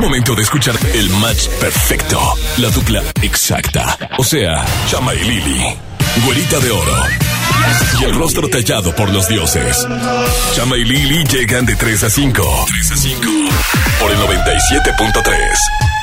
Momento de escuchar el match perfecto. La dupla exacta. O sea, Chama y Lili. Güerita de oro. Y el rostro tallado por los dioses. Chama y Lili llegan de 3 a 5. 3 a 5. Por el 97.3.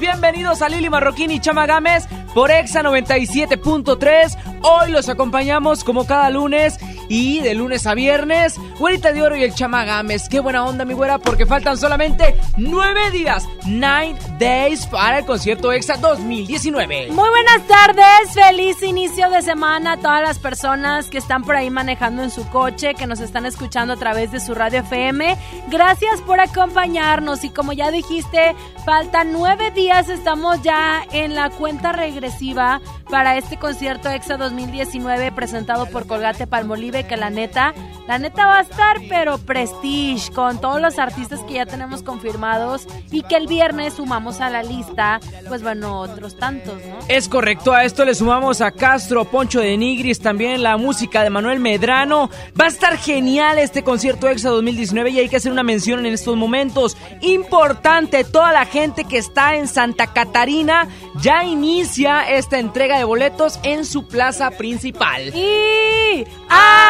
bienvenidos, a Lili Marroquín y Chama Gámez por Exa 97.3. Hoy los acompañamos como cada lunes y de lunes a viernes, Güerita de Oro y el Chama Gámez. Qué buena onda, mi güera, porque faltan solamente nueve días, nine days para el concierto Exa 2019. Muy buenas tardes, feliz inicio de semana a todas las personas que están por ahí manejando en su coche, que nos están escuchando a través de su radio FM. Gracias por acompañarnos y como ya dijiste, faltan nueve días, estamos ya en la cuenta regresiva para este concierto EXA 2019 presentado por Colgate Palmolive, que la neta, la neta va a estar pero prestige con todos los artistas que ya tenemos confirmados y que el viernes sumamos a la lista, pues bueno, otros tantos, ¿no? Es correcto, a esto le sumamos a Castro, Poncho de Nigris, también la música de Manuel Medrano. Va a estar genial este concierto EXA 2019 y hay que hacer una mención en estos momentos. Importante, toda la gente que está en Santa Catarina ya inicia esta entrega de boletos en su plaza principal. Y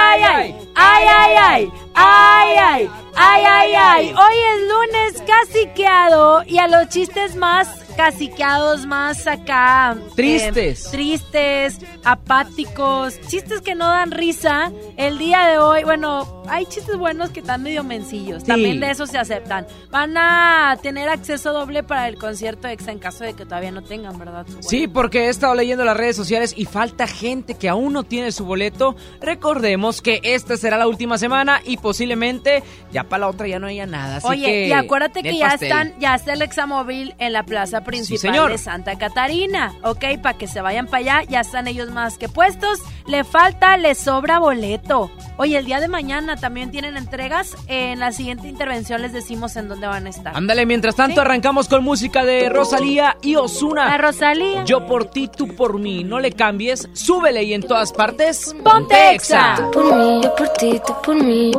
ay ay ay ay ay ay ay ay ay ay. Hoy es lunes caciqueado y a los chistes más caciqueados más acá Tristes. eh, tristes apáticos chistes que no dan risa el día de hoy bueno hay chistes buenos que están medio mencillos Sí. también de esos se aceptan van a tener acceso doble para el concierto exa en caso de que todavía no tengan verdad Sí, porque he estado leyendo las redes sociales y falta gente que aún no tiene su boleto. Recordemos que esta será la última semana y posiblemente ya para la otra ya no haya nada. Así Oye, que y acuérdate que ya pastel. están, ya está el examóvil en la plaza principal señor. de Santa Catarina, ¿ok? Para que se vayan para allá, ya están ellos más que puestos. Le falta, le sobra boleto. Oye, el día de mañana también tienen entregas. En la siguiente intervención les decimos en dónde van a estar. Ándale, mientras tanto Sí. arrancamos con música de Rosalía y Osuna. La Rosalía. Yo por ti, tú por mí. No le cambies, súbele y en todas partes. Ponte Exa. por mí, yo por ti, tú por mí.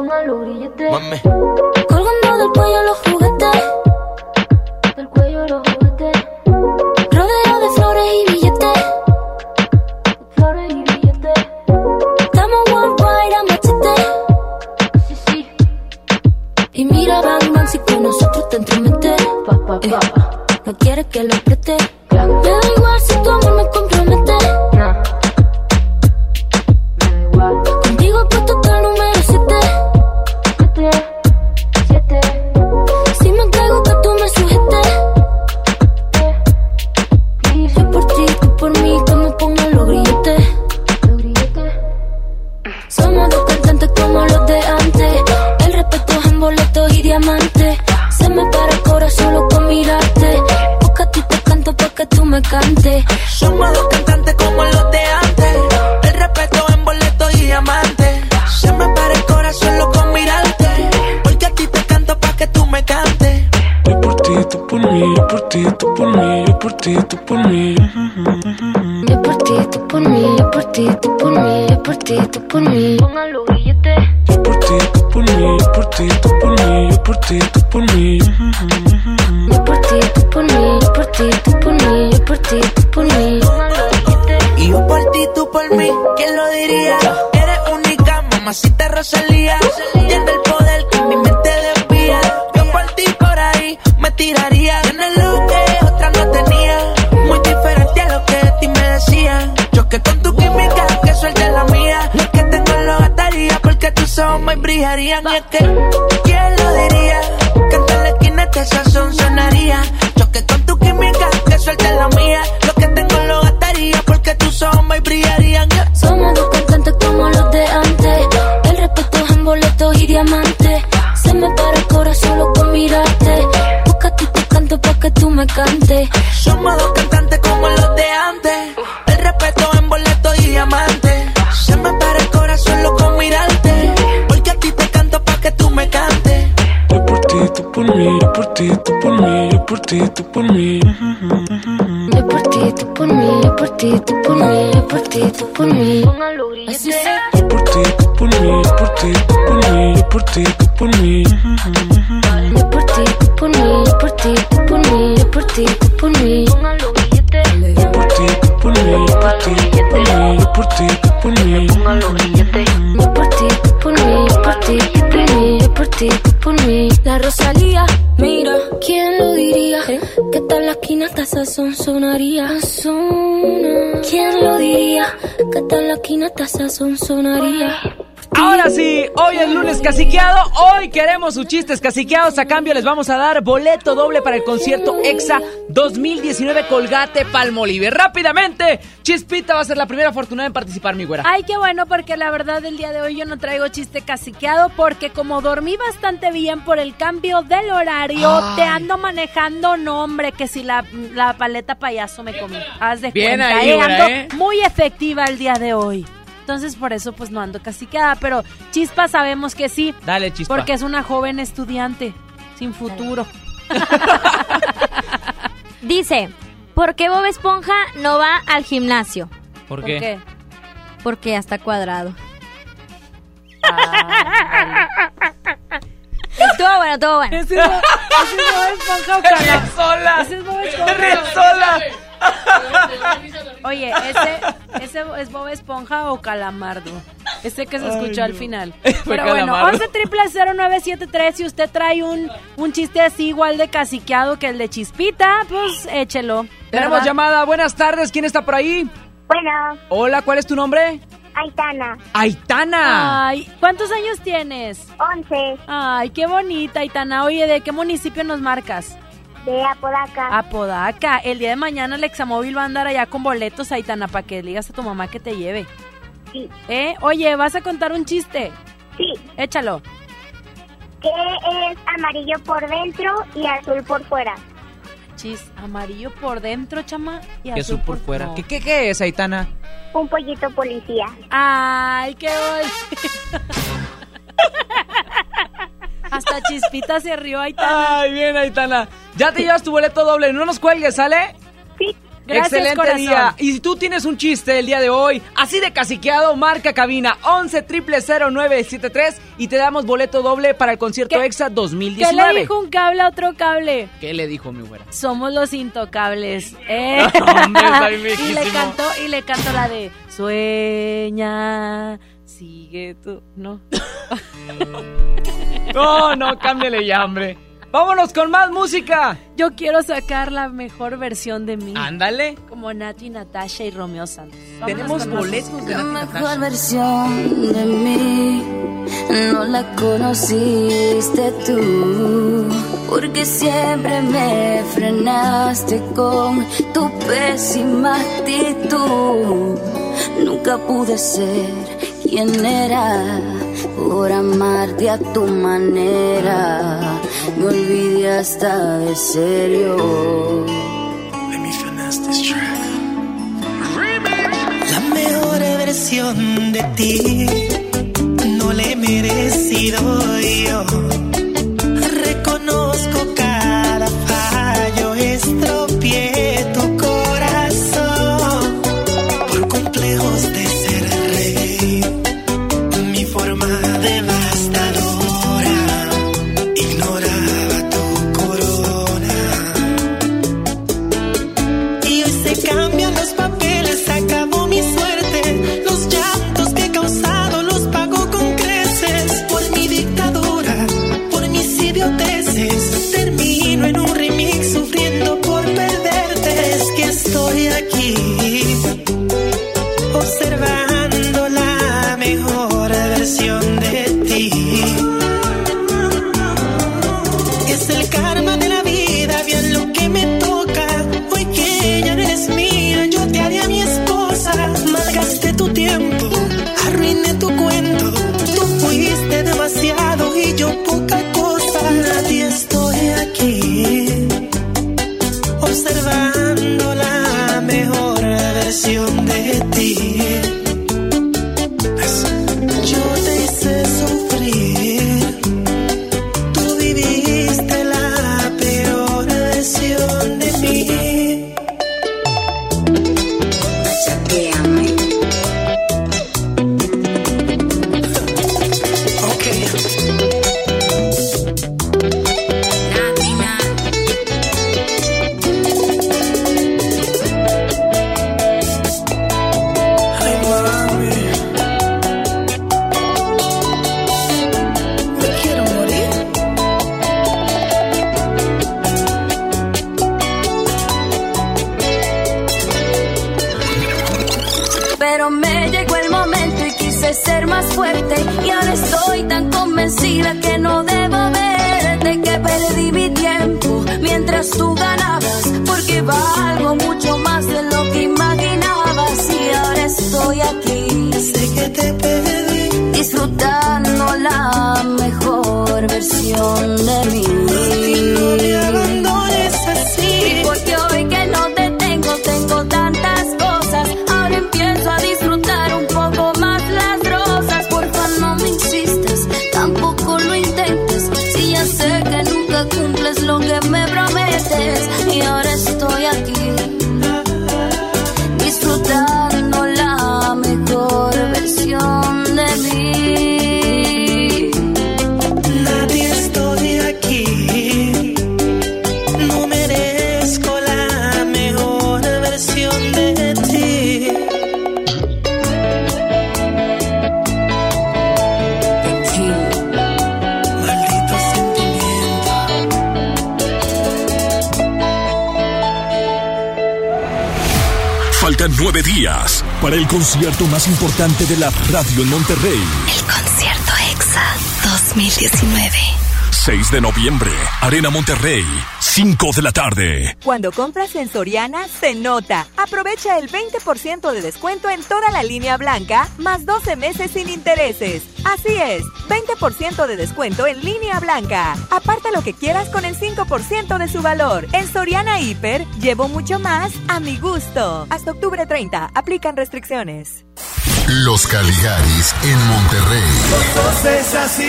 Colgando del cuello los juguetes. Del cuello los juguetes. Rodeo de flores y billetes. Flores y billetes. Estamos worldwide a machete. Sí, sí. Y mira, bang, bang, si con nosotros te entromete. Eh, no quieres que lo preste. Me da igual si tu amor me compromete. Para corazón solo con mirarte. Porque a ti te canto para que tú me cantes. Somos dos cantantes como los de antes. El respeto en boletos y diamantes. Se me para el corazón loco con mirarte. Porque a ti te canto pa' que tú me cantes. Yo por ti, tú por mí, yo por ti, tú por mí, yo por ti, tú por mí. Yo por ti, tú por mí, yo por ti, tú por mí, yo por ti, tú por mí. Pongan los grilletes. Yo por ti, tú por mí, yo por ti, tú por mí, por ti, tú por mí. Yo por ti, tú por mí, yo por ti, tú por mí, yo por ti, tú por mí. Y yo por ti, tú por mí. ¿Quién lo diría? Eres única, mamacita Rosalía. Tiene el poder me brillarían. Y es que, ¿quién lo diría? Que en toda la esquina este sazón sonaría. Yo que con tu química, que suelte la mía. Lo que tengo lo gastaría porque tus ojos me brillarían. Yeah. Somos dos cantantes como los de antes. El respeto es en boletos y diamantes. Se me para el corazón solo con mirarte. Busca te canto pa' que tú me cantes. Somos dos cantantes como ti, tú por mí. Yo por ti, tú por mí, yo por ti, tú por mí, yo por ti, tú por mí. Los grilletes. Yo por ti, tú por ti, tú por mí, yo por ti, tú por mí. Yo por ti, tú por mí, yo por ti, tú por mí, yo por ti, tú por mí. Yo por ti, tú por mí, yo por ti, tú por mí, yo por ti, tú por mí. Yo por ti, tú por mí, yo por ti, tú por mí, yo por ti, tú por mí. La Rosalía, sazón sonaría. ¿Quién lo diría? Que tal la esquina hasta sazón sonaría. Ahora sí, hoy es lunes caciqueado. Hoy queremos sus chistes caciqueados. A cambio, les vamos a dar boleto doble para el concierto EXA 2019 Colgate Palmolive. Rápidamente, Chispita va a ser la primera afortunada en participar, mi güera. Ay, qué bueno, porque la verdad el día de hoy yo no traigo chiste caciqueado porque como dormí bastante bien por el cambio del horario, Ay. te ando manejando, no hombre, que si la, la paleta payaso me comí. Haz de Bien cuenta, ahí, eh, güera, ando ¿eh? muy efectiva el día de hoy. Entonces por eso pues no ando caciqueada, pero Chispa sabemos que sí, Dale, Chispa. porque es una joven estudiante sin futuro. Dice, ¿por qué Bob Esponja no va al gimnasio? ¿Por ¿Por qué? qué? Porque ya está cuadrado. Ah, Estuvo bueno, estuvo bueno. ese es Bob- ese es Bob Esponja sola! Ese es Bob Esponja. sola! Oye, ese, ese es Bob Esponja o Calamardo. Ese que se escuchó al final. Pero bueno, Calamardo. 11 triple 0973 si usted trae un, un chiste así igual de caciqueado que el de Chispita, pues échelo. Tenemos ¿verdad? llamada. Buenas tardes. ¿Quién está por ahí? Bueno, Hola, ¿cuál es tu nombre? Aitana, Aitana. Ay, ¿cuántos años tienes? 11, Ay, qué bonita, Aitana. Oye, ¿de qué municipio nos marcas? De Apodaca. Apodaca. El día de mañana el Examóvil va a andar allá con boletos, Aitana, para que le digas a tu mamá que te lleve. Sí, ¿Eh? Oye, ¿vas a contar un chiste? sí, Échalo. que es amarillo por dentro y azul por fuera. Chis, amarillo por dentro, chama, y Que azul por fuera. no. ¿Qué, qué, qué es, Aitana? Un pollito policía. Ay, qué bonito. Hasta Chispita se rió, Aitana. Ay, bien, Aitana. Ya te llevas tu boleto doble. No nos cuelgues, ¿sale? Sí, Gracias, Excelente corazón. día. Y si tú tienes un chiste el día de hoy, así de caciqueado, marca cabina 11 0973 y te damos boleto doble para el concierto ¿Qué- EXA ¿Qué 2019. le dijo un cable a otro cable? ¿Qué le dijo mi güera? Somos los intocables. ¿eh? Hombre, y le cantó, y le cantó la de Sueña, sigue tú. No. No, no, cámbiale ya, hombre. Vámonos con más música. Yo quiero sacar la mejor versión de mí. Ándale. Como Nati, Natasha y Romeo Santos. Vámonos Tenemos boletos de La Nati mejor versión de mí no la conociste tú, porque siempre me frenaste con tu pésima actitud. Nunca pude ser quien era por amarte a tu manera. Me olvidé hasta de serio. Let me finesse this track. La mejor versión de ti no le he merecido yo. Disfrutando la mejor versión de mí. No me abandones así. Y porque hoy que no te tengo, tengo tantas cosas. Ahora empiezo a disfrutar un poco más las rosas. Porfa, no me insistas, tampoco lo intentes. Si ya sé que nunca cumples lo que me prometes. Para el concierto más importante de la radio en Monterrey. El concierto EXA 2019. 6 de noviembre, Arena Monterrey, 5 de la tarde. Cuando compras en Soriana, se nota. Aprovecha el 20% de descuento en toda la línea blanca, más 12 meses sin intereses. Así es, 20% de descuento en línea blanca. Aparta lo que quieras con el 5% de su valor. En Soriana Hiper, llevo mucho más a mi gusto. Hasta octubre 30, aplican restricciones. Los Caligaris en Monterrey.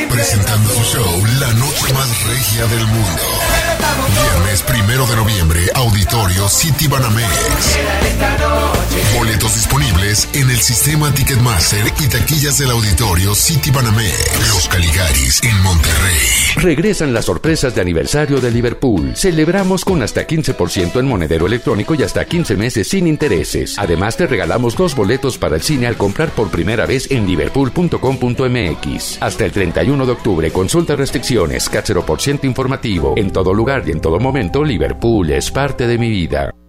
Presentando su show La Noche Más Regia del Mundo. Viernes primero de noviembre, Auditorio City Banamex. Boletos disponibles en el sistema Ticketmaster y taquillas del Auditorio City Banamex. Los Caligaris en Monterrey. Regresan las sorpresas de aniversario de Liverpool. Celebramos con hasta 15% en monedero electrónico y hasta 15 meses sin intereses. Además, te regalamos dos boletos para el cine al comprar por primera vez en liverpool.com.mx. Hasta el 31 de octubre, consulta restricciones, cáchero por ciento informativo. En todo lugar y en todo momento, Liverpool es parte de mi vida.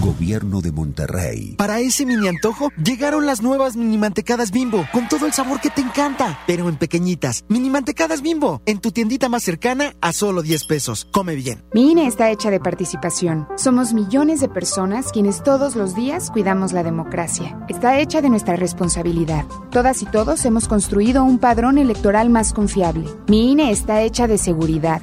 Gobierno de Monterrey. Para ese mini antojo llegaron las nuevas mini mantecadas bimbo, con todo el sabor que te encanta, pero en pequeñitas. Mini mantecadas bimbo, en tu tiendita más cercana a solo 10 pesos. Come bien. Mi INE está hecha de participación. Somos millones de personas quienes todos los días cuidamos la democracia. Está hecha de nuestra responsabilidad. Todas y todos hemos construido un padrón electoral más confiable. Mi INE está hecha de seguridad.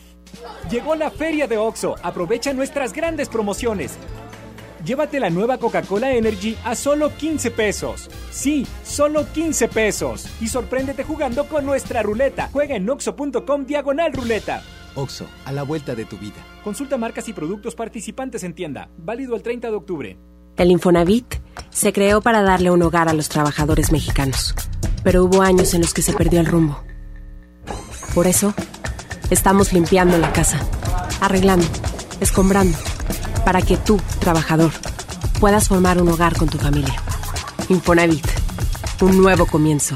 Llegó la feria de OXO. Aprovecha nuestras grandes promociones. Llévate la nueva Coca-Cola Energy a solo 15 pesos. Sí, solo 15 pesos. Y sorpréndete jugando con nuestra ruleta. Juega en oxo.com diagonal ruleta. OXO, a la vuelta de tu vida. Consulta marcas y productos participantes en tienda. Válido el 30 de octubre. El Infonavit se creó para darle un hogar a los trabajadores mexicanos. Pero hubo años en los que se perdió el rumbo. Por eso, estamos limpiando la casa, arreglando, escombrando, para que tú, trabajador, puedas formar un hogar con tu familia. Infonavit, un nuevo comienzo.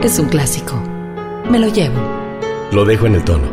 Es un clásico. Me lo llevo. Lo dejo en el tono.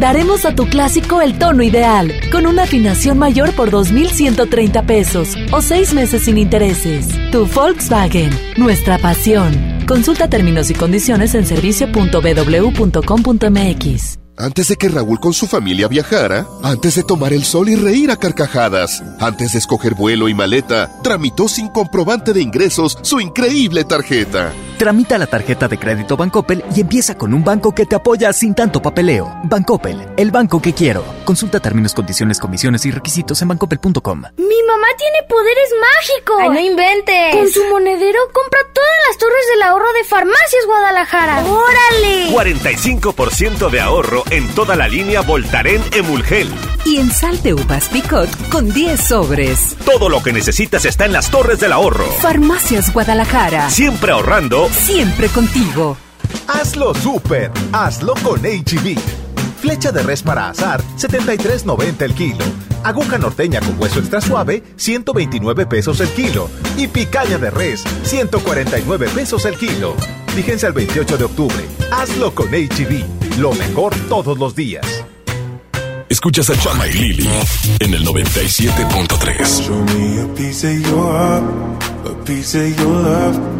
Daremos a tu clásico el tono ideal, con una afinación mayor por 2.130 pesos o seis meses sin intereses. Tu Volkswagen, nuestra pasión. Consulta términos y condiciones en servicio.bw.com.mx. Antes de que Raúl con su familia viajara, antes de tomar el sol y reír a carcajadas, antes de escoger vuelo y maleta, tramitó sin comprobante de ingresos su increíble tarjeta. Tramita la tarjeta de crédito Bancoppel y empieza con un banco que te apoya sin tanto papeleo. Bancoppel, el banco que quiero. Consulta términos, condiciones, comisiones y requisitos en bancoppel.com. Mi mamá tiene poderes mágicos. Ay, no inventes. Con su monedero compra todas las torres del ahorro de Farmacias Guadalajara. ¡Órale! 45% de ahorro en toda la línea Voltaren Emulgel. Y en sal de uvas Picot con 10 sobres. Todo lo que necesitas está en las torres del ahorro. Farmacias Guadalajara. Siempre ahorrando. Siempre contigo. Hazlo súper. Hazlo con HB. Flecha de res para azar, 73.90 el kilo. Aguja norteña con hueso extra suave, 129 pesos el kilo. Y picaña de res, 149 pesos el kilo. Fíjense al 28 de octubre. Hazlo con HB. Lo mejor todos los días. Escuchas a Chama y Lili en el 97.3.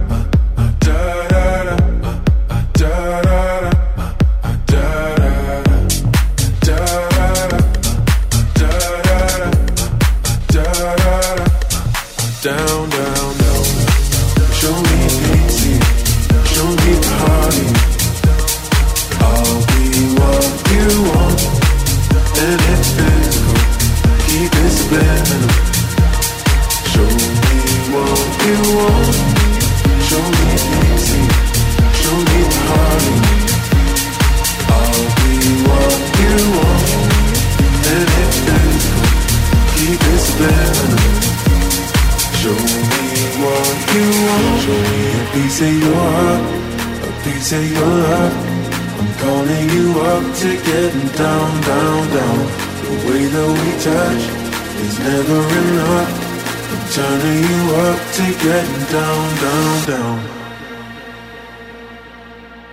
piece of your heart, a piece of your love. I'm calling you up to getting down, down, down. The way that we touch is never enough. I'm turning you up to getting down, down, down.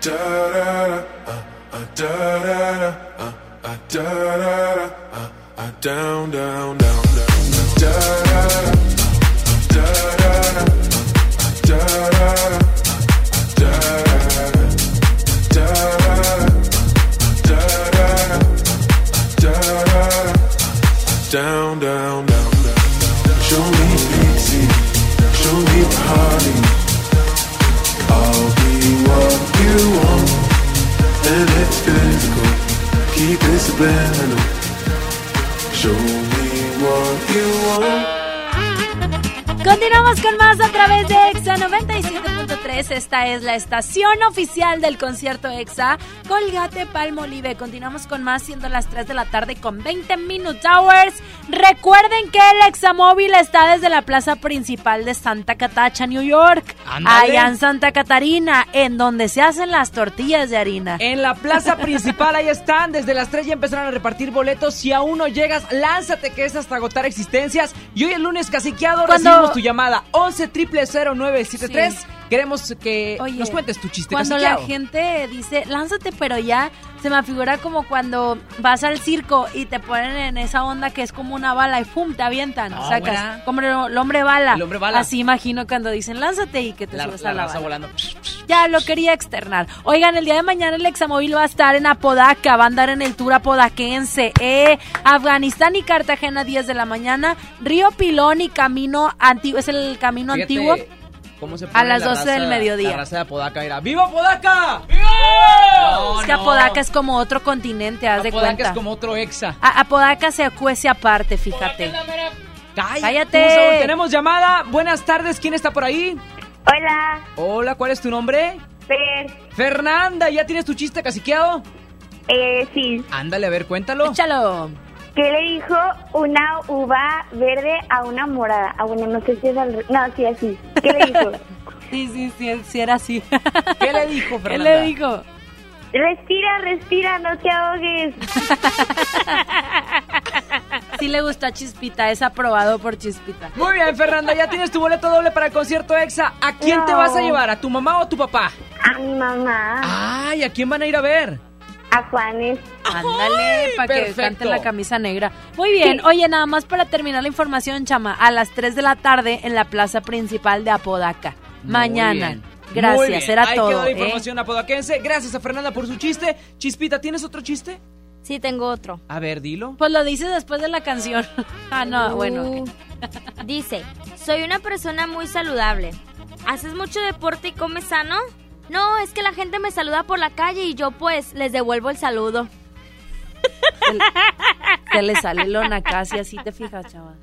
Da da da, uh, da da da, uh, da da da, uh, down, down, down, down, da da da. Da la estación oficial del concierto EXA. Colgate Palmolive. Continuamos con más, siendo las 3 de la tarde con 20 Minute Hours. Recuerden que el Examóvil está desde la plaza principal de Santa Catacha, New York. Allá en Santa Catarina, en donde se hacen las tortillas de harina. En la plaza principal, ahí están. Desde las 3 ya empezaron a repartir boletos. Si aún no llegas, lánzate que es hasta agotar existencias. Y hoy el lunes caciqueado Cuando- recibimos tu llamada 11 0973 Sí. Queremos que Oye, nos cuentes tu chiste Cuando la gente dice, lánzate, pero ya se me figura como cuando vas al circo y te ponen en esa onda que es como una bala y ¡pum! te avientan. Ah, sacas buena. como el, hombre bala. El hombre bala. Así imagino cuando dicen, lánzate y que te La, subes la a la bala. volando. Ya lo quería externar. Oigan, el día de mañana el Examóvil va a estar en Apodaca, va a andar en el tour apodaquense. Eh, Afganistán y Cartagena, 10 de la mañana. Río Pilón y Camino Antiguo, es el camino Fíjate antiguo. Cómo se A pone las la 12 del mediodía. La raza de Apodaca era ¡Viva Apodaca! es que Apodaca es como otro continente, haz de Apodaca cuenta. es como otro exa. A- Apodaca se cuece aparte, fíjate. Cállate. Saúl, tenemos llamada. Buenas tardes. ¿Quién está por ahí? Hola. Hola, ¿cuál es tu nombre? Fer. Fernanda, ¿ya tienes tu chiste caciqueado? Eh, sí. Ándale, a ver, cuéntalo. Échalo. ¿Qué le dijo una uva verde a una morada? Ah, bueno, no sé si es al... re- No, sí, así. ¿Qué le dijo? Sí, sí, sí, sí era así. ¿Qué le dijo, ¿Qué Fernanda? le dijo? respira, respira, no te ahogues. Sí le gustó a Chispita, es aprobado por Chispita. Muy bien, Fernanda, ya tienes tu boleto doble para el concierto EXA. ¿A quién te vas a llevar? ¿A tu mamá o a tu papá? A mi mamá. Ay, ¿a quién van a ir a ver? A Juanes. Ándale, para que cante la camisa negra. Muy bien, oye, nada más para terminar la información, chama, a las 3 de la tarde en la plaza principal de Apodaca. Mañana. bien. Gracias, bien. era Ahí todo. quedó la ¿eh? información apodaquense. Gracias a Fernanda por su chiste. Chispita, ¿tienes otro chiste? Sí, tengo otro. A ver, dilo. Pues lo dices después de la canción. ah, no, bueno. Uh, Dice, soy una persona muy saludable. ¿Haces mucho deporte y comes sano? No, es que la gente me saluda por la calle y yo pues les devuelvo el saludo. Se le sale lona casi, así te fijas, chava.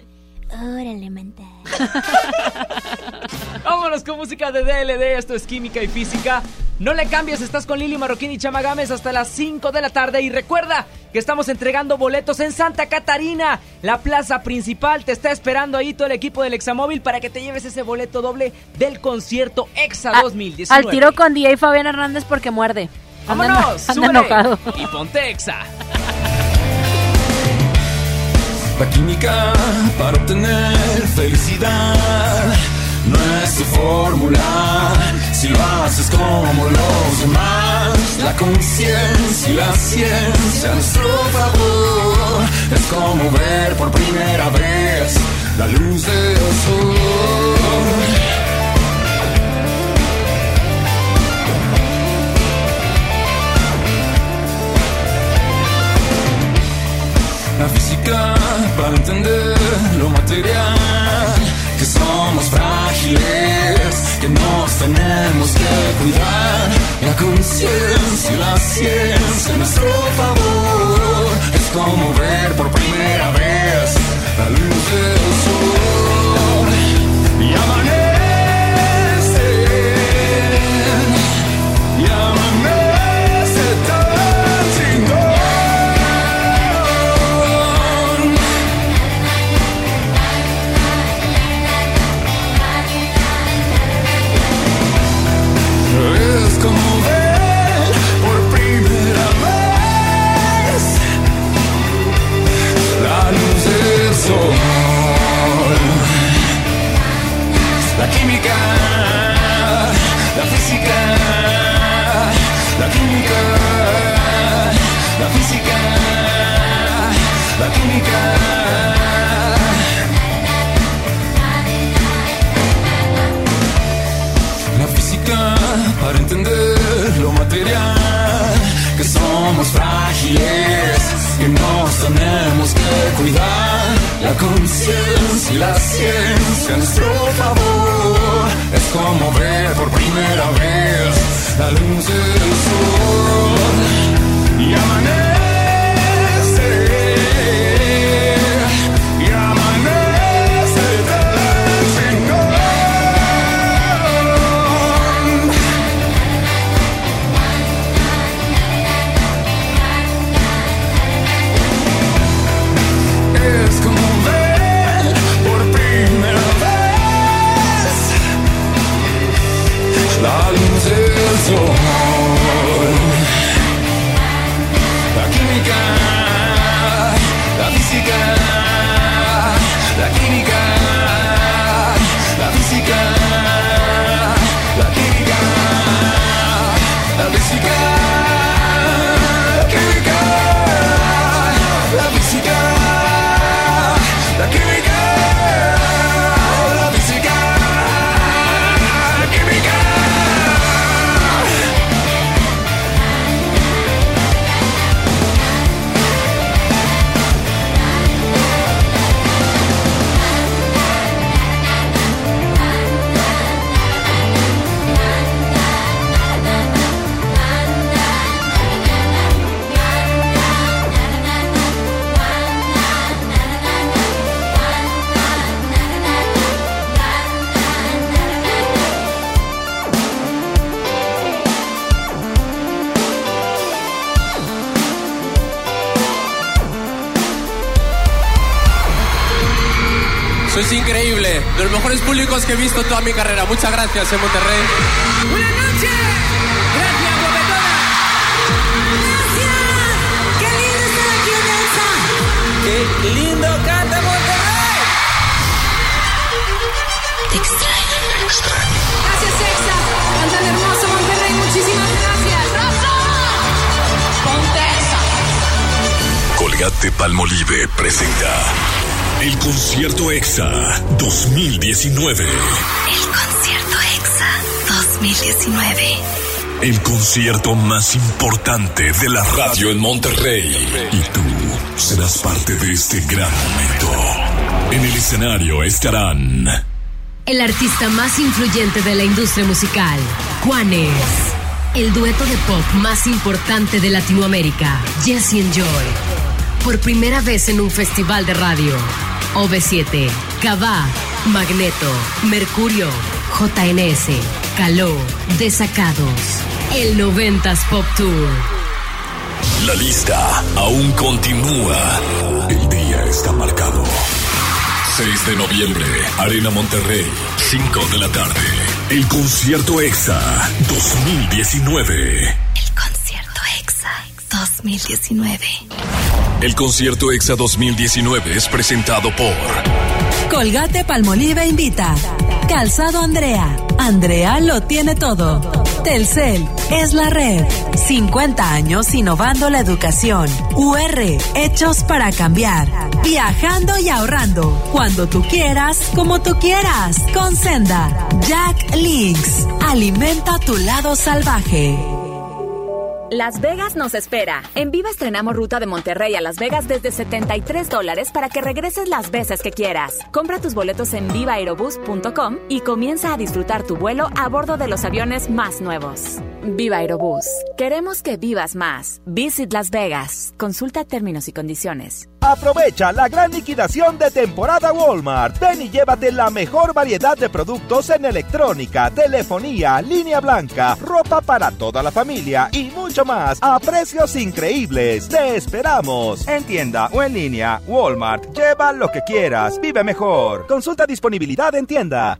Órale, manta. Vámonos con música de DLD. Esto es Química y Física. No le cambies, estás con Lili Marroquín y Chama Gámez hasta las 5 de la tarde. Y recuerda que estamos entregando boletos en Santa Catarina. La plaza principal te está esperando ahí todo el equipo del Examóvil para que te lleves ese boleto doble del concierto EXA A- 2019. Al tiro con DJ Fabián Hernández porque muerde. Anda ¡Vámonos! anda enojado. Y ponte EXA. La química para obtener felicidad no es tu fórmula. Si lo haces como los demás, la conciencia y la ciencia nuestro favor es como ver por primera vez la luz del sol. La física para entender lo material, que somos frágiles, que nos tenemos que cuidar. La conciencia y la ciencia a nuestro favor es como ver por primera vez la luz del sol. Y amanece, frágiles, que nos tenemos que cuidar. La conciencia y la ciencia a nuestro favor es como ver por primera vez la luz del sol y amanece. Mejores públicos que he visto toda mi carrera. Muchas gracias en Monterrey. Buenas noches. Gracias, guapetona. Gracias. Qué lindo estar aquí en Exa. Qué lindo canta Monterrey. Te extraño. Te extraño. Gracias, Exa. Cantan hermoso Monterrey. Muchísimas gracias. ¡Rosa! Ponte. Colgate Palmolive presenta el concierto EXA 2019. El concierto EXA 2019. El concierto más importante de la radio en Monterrey. Y tú serás parte de este gran momento. En el escenario estarán El artista más influyente de la industria musical, Juanes. El dueto de pop más importante de Latinoamérica, Jesse and Joy. Por primera vez en un festival de radio. OV7, Cabá, Magneto, Mercurio, JNS, Caló, Desacados. El 90s Pop Tour. La lista aún continúa. El día está marcado. 6 de noviembre, Arena Monterrey, 5 de la tarde. El concierto EXA 2019. Concierto EXA 2019. El concierto EXA 2019 es presentado por Colgate Palmolive invita. Calzado Andrea. Andrea lo tiene todo. Telcel es la red. 50 años innovando la educación. UR, hechos para cambiar. Viajando y ahorrando. Cuando tú quieras, como tú quieras. Con Senda. Jack Links. Alimenta tu lado salvaje. Las Vegas nos espera. En Viva estrenamos ruta de Monterrey a Las Vegas desde 73 dólares para que regreses las veces que quieras. Compra tus boletos en vivaerobus.com y comienza a disfrutar tu vuelo a bordo de los aviones más nuevos. Viva Aerobús. Queremos que vivas más. Visit Las Vegas. Consulta términos y condiciones. Aprovecha la gran liquidación de temporada Walmart. Ven y llévate la mejor variedad de productos en electrónica, telefonía, línea blanca, ropa para toda la familia y mucho más a precios increíbles. Te esperamos. En tienda o en línea, Walmart. Lleva lo que quieras. Vive mejor. Consulta disponibilidad en tienda.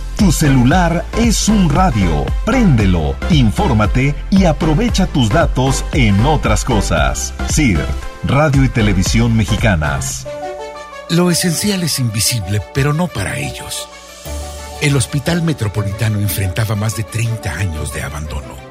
Tu celular es un radio. Préndelo, infórmate y aprovecha tus datos en otras cosas. CIRT, Radio y Televisión Mexicanas. Lo esencial es invisible, pero no para ellos. El Hospital Metropolitano enfrentaba más de 30 años de abandono.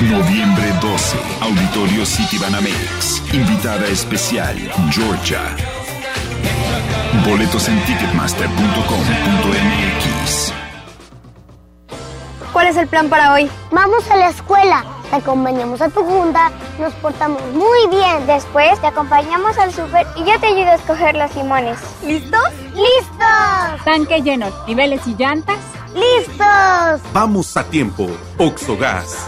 Noviembre 12, Auditorio City Banamex. Invitada especial, Georgia. Boletos en ticketmaster.com.mx. ¿Cuál es el plan para hoy? Vamos a la escuela. Te acompañamos a tu junta, nos portamos muy bien. Después te acompañamos al súper y yo te ayudo a escoger los limones. ¿Listos? ¡Listos! Tanque lleno, niveles y llantas. ¡Listos! Vamos a tiempo. Oxogas.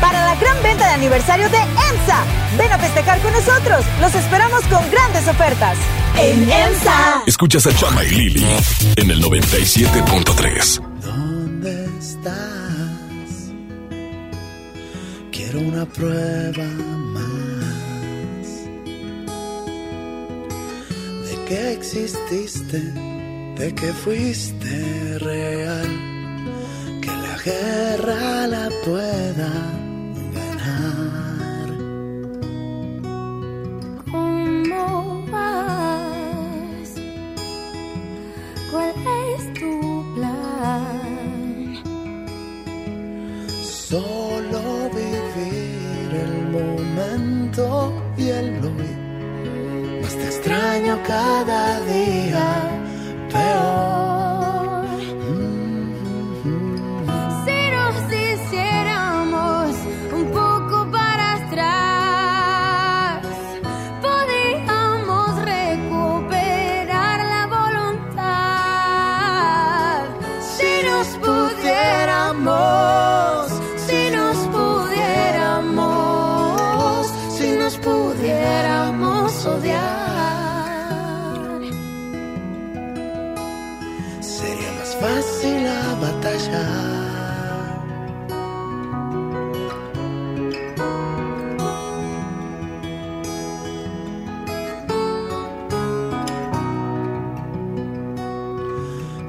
para la gran venta de aniversario de EMSA. Ven a festejar con nosotros. Los esperamos con grandes ofertas. En EMSA. Escuchas a Chama y Lili en el 97.3. ¿Dónde estás? Quiero una prueba más de que exististe, de que fuiste real, que la guerra la pueda Solo vivir el momento y el hoy. Más te extraño cada día peor.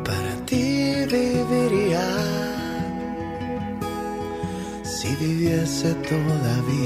Para ti viviría si viviese todavía.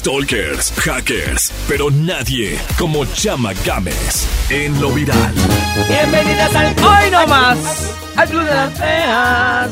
Stalkers, hackers, pero nadie como Chama Games en lo viral. Bienvenidas al Hoy No Más, al Club de las Feas.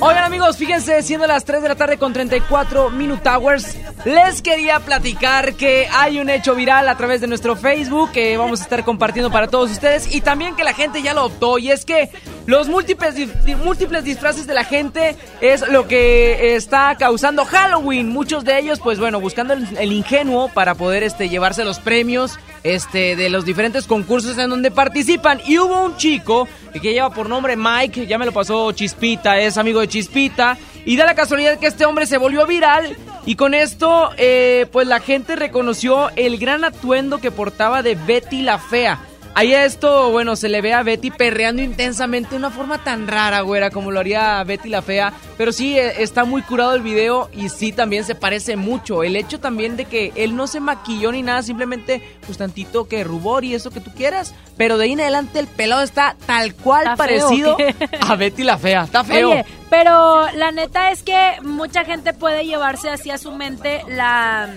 Oigan amigos, fíjense, siendo las 3 de la tarde con 34 Minute Hours, les quería platicar que hay un hecho viral a través de nuestro Facebook que vamos a estar compartiendo para todos ustedes y también que la gente ya lo optó y es que los múltiples, múltiples disfraces de la gente es lo que está causando Halloween. Muchos de ellos, pues bueno, buscando el, el ingenuo para poder este, llevarse los premios este, de los diferentes concursos en donde participan. Y hubo un chico que lleva por nombre Mike, ya me lo pasó Chispita, es amigo de Chispita. Y da la casualidad que este hombre se volvió viral. Y con esto, eh, pues la gente reconoció el gran atuendo que portaba de Betty la Fea. Ahí esto, bueno, se le ve a Betty perreando intensamente de una forma tan rara, güera, como lo haría Betty la Fea. Pero sí, eh, está muy curado el video y sí, también se parece mucho. El hecho también de que él no se maquilló ni nada, simplemente, pues tantito que rubor y eso que tú quieras. Pero de ahí en adelante el pelado está tal cual Está parecido a Betty la Fea. Está feo. Oye, pero la neta es que mucha gente puede llevarse así a su mente la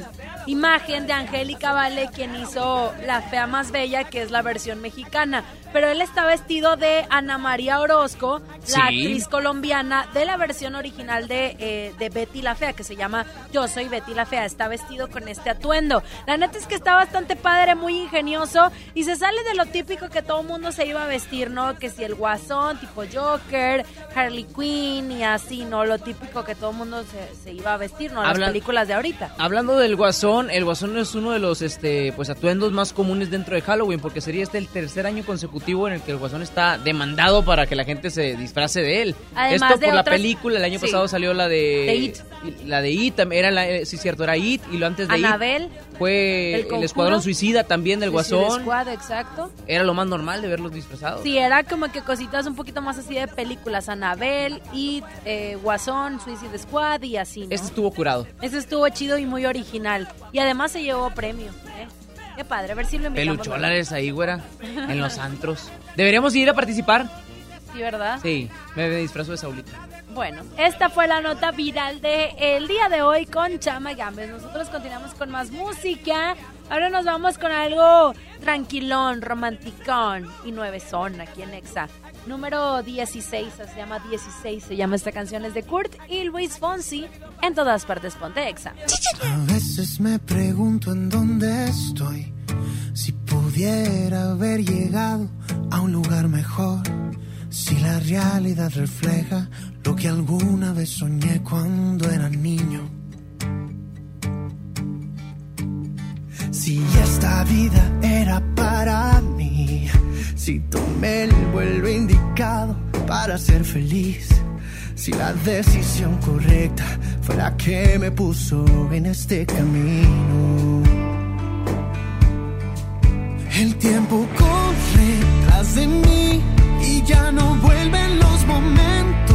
imagen de Angélica Vale, quien hizo La Fea Más Bella, que es la versión mexicana. Pero él está vestido de Ana María Orozco, Sí. la actriz colombiana de la versión original de, eh, de Betty la Fea, que se llama Yo Soy Betty la Fea. Está vestido con este atuendo. La neta es que está bastante padre, muy ingenioso y se sale de lo típico que todo mundo se iba a vestir, ¿no? Que si el guasón, tipo Joker, Harley Quinn y así, ¿no? Lo típico que todo mundo se, se iba a vestir, ¿no? Las películas de ahorita. Hablando del guasón, el guasón es uno de los este pues atuendos más comunes dentro de Halloween, porque sería este el tercer año consecutivo en el que el guasón está demandado para que la gente se disfrace de él. Además Esto por la otras- película, el año Sí. pasado salió la de, De It. La de It, también era la, eh, sí cierto, era It y lo antes de Anabel. It fue El escuadrón suicida también del Suicide guasón. Squad, exacto. Era lo más normal de verlos disfrazados. Sí, era como que cositas un poquito más así de películas. Anabel, It, eh, Guasón, Suicide Squad y así, ¿no? Este estuvo curado. Ese estuvo chido y muy original. Y además se llevó premio, ¿eh? Qué padre, a ver si lo invitamos. Pelucholares ahí, güera, en los antros. Deberíamos ir a participar. Sí, ¿verdad? Sí, me disfrazo de Saulita. Bueno, esta fue la nota viral de el día de hoy con Chama Gambes. Nosotros continuamos con más música. Ahora nos vamos con algo tranquilón, romanticón y nuevezón aquí en Exa. Número 16, se llama 16, se llama esta canción, es de Kurt y Luis Fonsi. En todas partes, ponte Exa. A veces me pregunto en dónde estoy. Si pudiera haber llegado a un lugar mejor. Si la realidad refleja lo que alguna vez soñé cuando era niño. Si esta vida era para mí. Si tomé el vuelo indicado para ser feliz. Si la decisión correcta fue la que me puso en este camino. El tiempo corre tras de mí ya no vuelven los momentos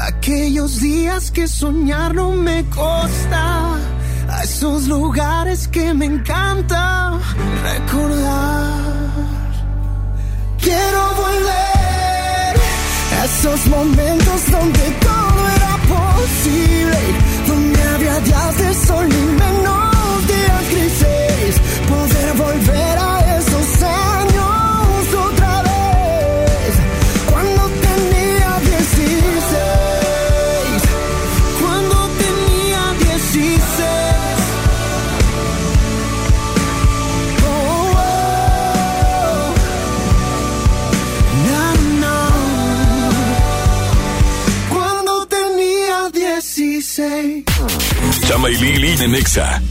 Aquellos días que soñar no me costa, a esos lugares que me encanta recordar. Quiero volver a esos momentos donde todo era posible, donde había días de sol y menos días grises, poder volver a Chama y Lili en Nexa.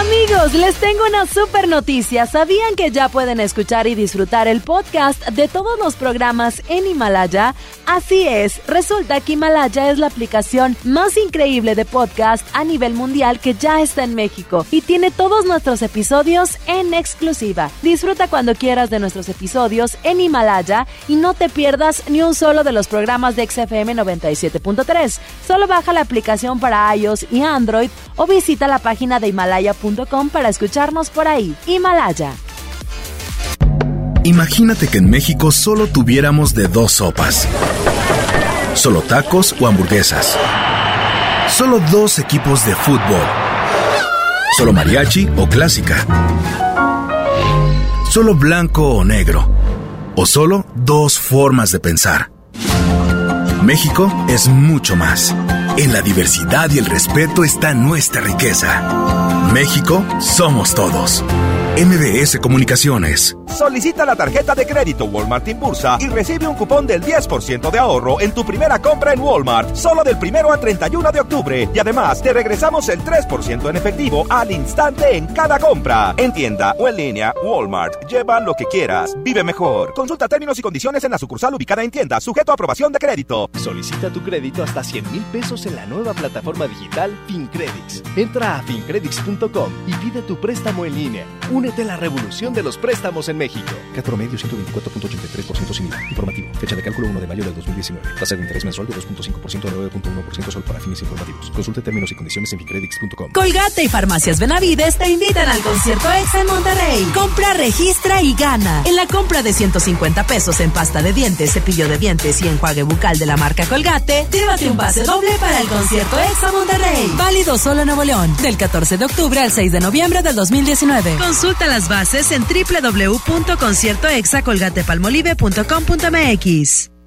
Amigos, les tengo una super noticia. ¿Sabían que ya pueden escuchar y disfrutar el podcast de todos los programas en Himalaya? Así es, resulta que Himalaya es la aplicación más increíble de podcast a nivel mundial que ya está en México y tiene todos nuestros episodios en exclusiva. Disfruta cuando quieras de nuestros episodios en Himalaya y no te pierdas ni un solo de los programas de XFM 97.3. Solo baja la aplicación para iOS y Android o visita la página de himalaya.com para escucharnos por ahí. Himalaya. Imagínate que en México solo tuviéramos de dos sopas. Solo tacos o hamburguesas. Solo dos equipos de fútbol. Solo mariachi o clásica. Solo blanco o negro. O solo dos formas de pensar. México es mucho más. En la diversidad y el respeto está nuestra riqueza. México somos todos. MBS Comunicaciones. Solicita la tarjeta de crédito Walmart Impulsa y recibe un cupón del 10% de ahorro en tu primera compra en Walmart, solo del primero al 31 de octubre. Y además te regresamos el 3% en efectivo al instante en cada compra. En tienda o en línea, Walmart. Lleva lo que quieras. Vive mejor. Consulta términos y condiciones en la sucursal ubicada en tienda, sujeto a aprobación de crédito. Solicita tu crédito hasta 100 mil pesos en la nueva plataforma digital FinCredits. Entra a fincredits.com y pide tu préstamo en línea. A la revolución de los préstamos en México. Cat promedio 124.83% sin IVA. Informativo. Fecha de cálculo 1 de mayo del 2019. Tasa de interés mensual de 2.5% a 9.1% solo para fines informativos. Consulte términos y condiciones en fincredits.com. Colgate y Farmacias Benavides te invitan al concierto EXA en Monterrey. Compra, registra y gana. En la compra de 150 pesos en pasta de dientes, cepillo de dientes y enjuague bucal de la marca Colgate, llévate un pase doble para el concierto EXA Monterrey. Válido solo en Nuevo León, del 14 de octubre al 6 de noviembre del 2019. Consulta las bases en www.conciertoexacolgatepalmolive.com.mx.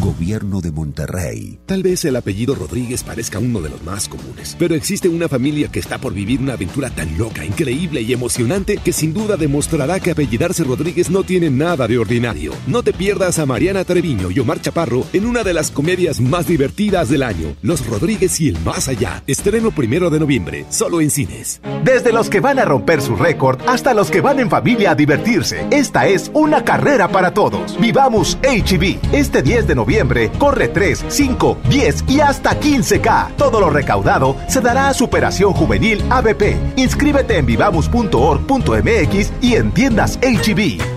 Gobierno de Monterrey. Tal vez el apellido Rodríguez parezca uno de los más comunes, pero existe una familia que está por vivir una aventura tan loca, increíble y emocionante que sin duda demostrará que apellidarse Rodríguez no tiene nada de ordinario. No te pierdas a Mariana Treviño y Omar Chaparro en una de las comedias más divertidas del año, Los Rodríguez y el Más Allá. Estreno primero de noviembre, solo en cines. Desde los que van a romper su récord hasta los que van en familia a divertirse, esta es una carrera para todos. Vivamos HB. Este 10 de noviembre corre 3, 5, 10 y hasta 15K. Todo lo recaudado se dará a Superación Juvenil ABP. Inscríbete en vivamos.org.mx y en tiendas HB.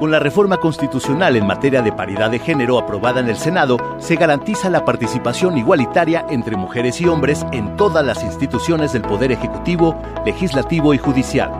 Con la reforma constitucional en materia de paridad de género aprobada en el Senado, se garantiza la participación igualitaria entre mujeres y hombres en todas las instituciones del Poder Ejecutivo, Legislativo y Judicial.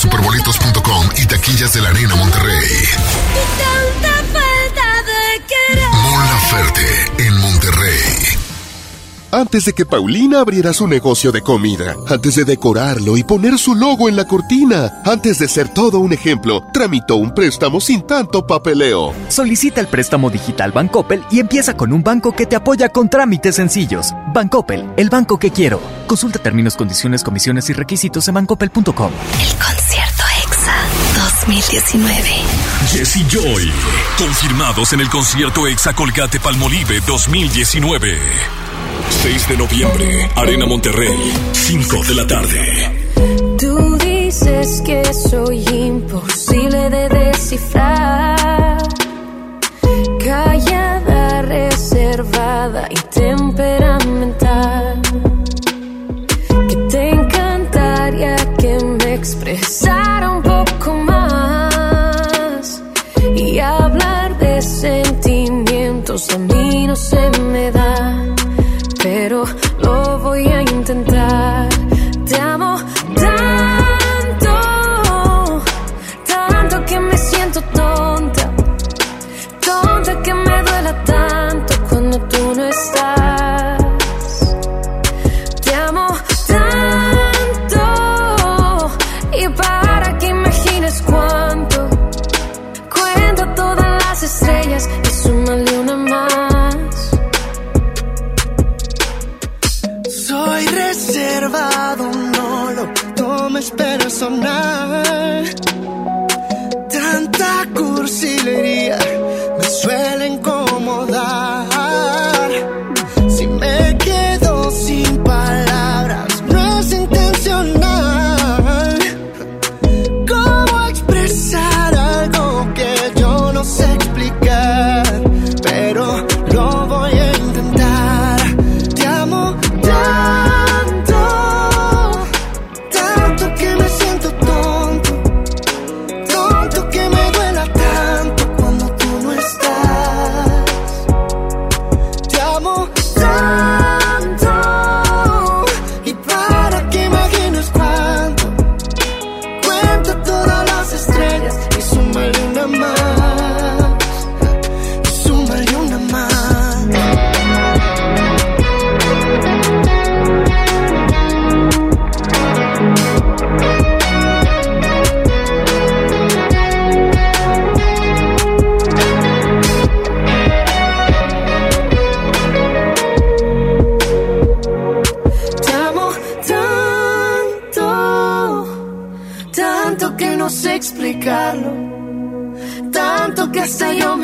superboletos.com y taquillas de la Arena Monterrey. Tanta falta de querer. Mon Laferte en Monterrey. Antes de que Paulina abriera su negocio de comida, antes de decorarlo y poner su logo en la cortina, antes de ser todo un ejemplo, tramitó un préstamo sin tanto papeleo. Solicita el préstamo digital Bancoppel y empieza con un banco que te apoya con trámites sencillos. Bancoppel, el banco que quiero. Consulta términos, condiciones, comisiones y requisitos en bancoppel.com. El concierto EXA 2019. Jesse Joy. Confirmados en el concierto Exa Colgate Palmolive 2019. 6 de noviembre, Arena Monterrey, 5 de la tarde. Tú dices que soy imposible de descifrar. Callada, reservada y temperamental. Que te encantaría que me expresara un poco más. Y hablar de sentimientos a mí no se me da.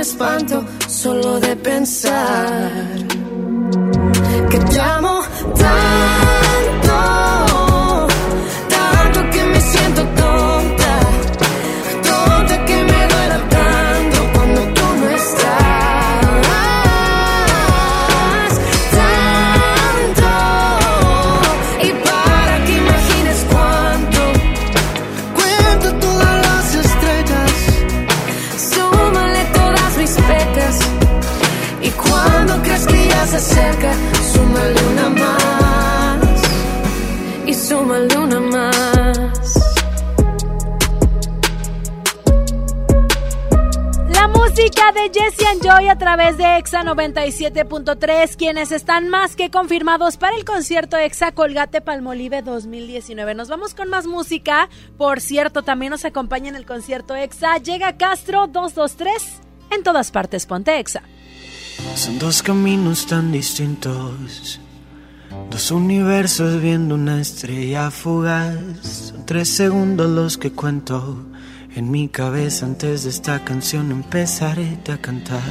Espanto solo de pensar que te amo Exa 97.3, quienes están más que confirmados para el concierto Exa Colgate Palmolive 2019. Nos vamos con más música. Por cierto, también nos acompaña en el concierto Exa. Llega Castro 223. En todas partes, ponte Exa. Son dos caminos tan distintos, dos universos viendo una estrella fugaz. Son tres segundos los que cuento en mi cabeza antes de esta canción empezaré a cantar.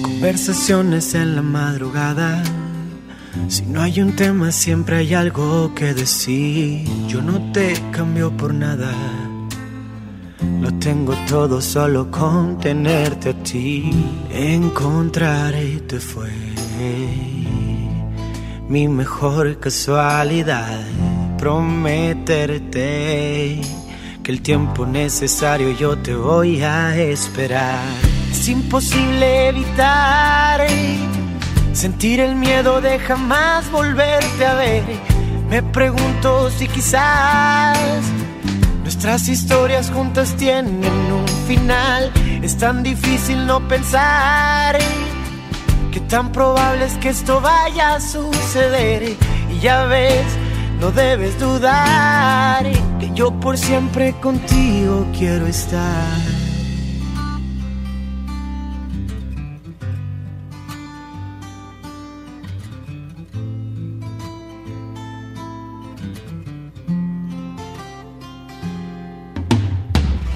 Conversaciones en la madrugada. Si no hay un tema siempre hay algo que decir. Yo no te cambio por nada. Lo tengo todo solo con tenerte a ti. Encontrarte fue mi mejor casualidad. Prometerte que el tiempo necesario yo te voy a esperar. Es imposible evitar sentir el miedo de jamás volverte a ver. Me pregunto si quizás nuestras historias juntas tienen un final. Es tan difícil no pensar que tan probable es que esto vaya a suceder. Y ya ves, no debes dudar que yo por siempre contigo quiero estar.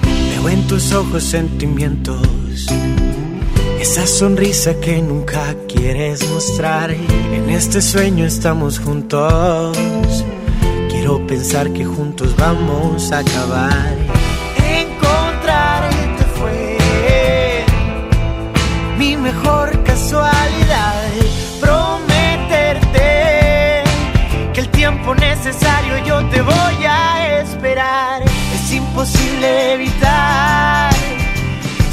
Veo en tus ojos sentimientos, esa sonrisa que nunca quieres mostrar. En este sueño estamos juntos, quiero pensar que juntos vamos a acabar. Encontrarte fue mi mejor casualidad. Prometerte que el tiempo necesario yo te voy a esperar. Es imposible evitar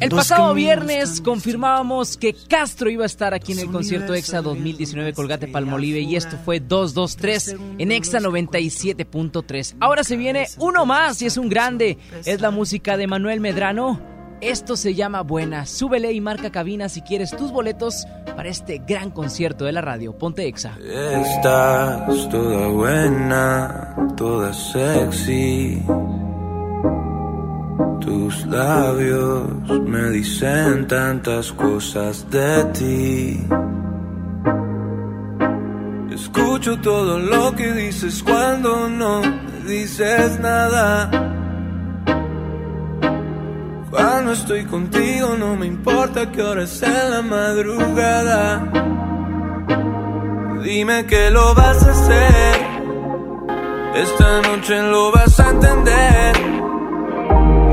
El pasado viernes confirmábamos que Castro iba a estar aquí en el concierto EXA 2019 Colgate Palmolive y esto fue 223 en EXA 97.3. Ahora se viene uno más y es un grande. Es la música de Manuel Medrano. Esto se llama Buena. Súbele y marca cabina si quieres tus boletos para este gran concierto de la radio. Ponte EXA. Estás toda buena, toda sexy. Tus labios me dicen tantas cosas de ti. Escucho todo lo que dices cuando no me dices nada. Cuando estoy contigo no me importa qué hora es en la madrugada. Dime que lo vas a hacer. Esta noche lo vas a entender.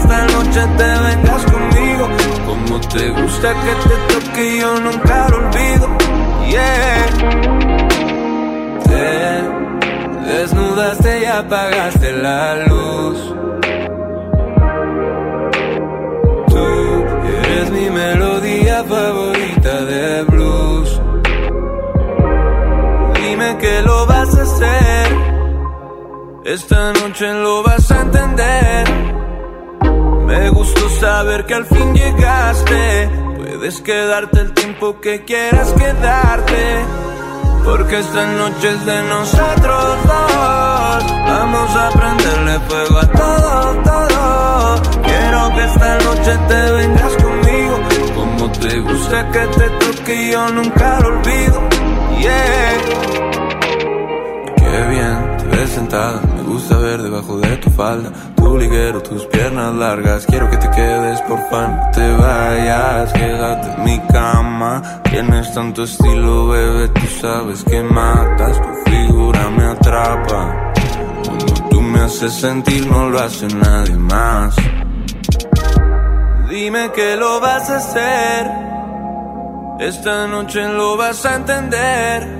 Esta noche te vengas conmigo. Como te gusta que te toque yo nunca lo olvido. Yeah. Te desnudaste y apagaste la luz. Tú eres mi melodía favorita de blues. Dime que lo vas a hacer. Esta noche lo vas a entender. Me gustó saber que al fin llegaste. Puedes quedarte el tiempo que quieras quedarte. Porque esta noche es de nosotros dos. Vamos a prenderle fuego a todo, todo. Quiero que esta noche te vengas conmigo. Como te gusta que te toque yo nunca lo olvido. Yeah. Qué bien te ves sentada. Gusta ver debajo de tu falda. Tu liguero, tus piernas largas. Quiero que te quedes, por fan. No te vayas, quédate en mi cama. Tienes tanto estilo, bebé. Tú sabes que matas. Tu figura me atrapa. Cuando tú me haces sentir, no lo hace nadie más. Dime que lo vas a hacer. Esta noche lo vas a entender.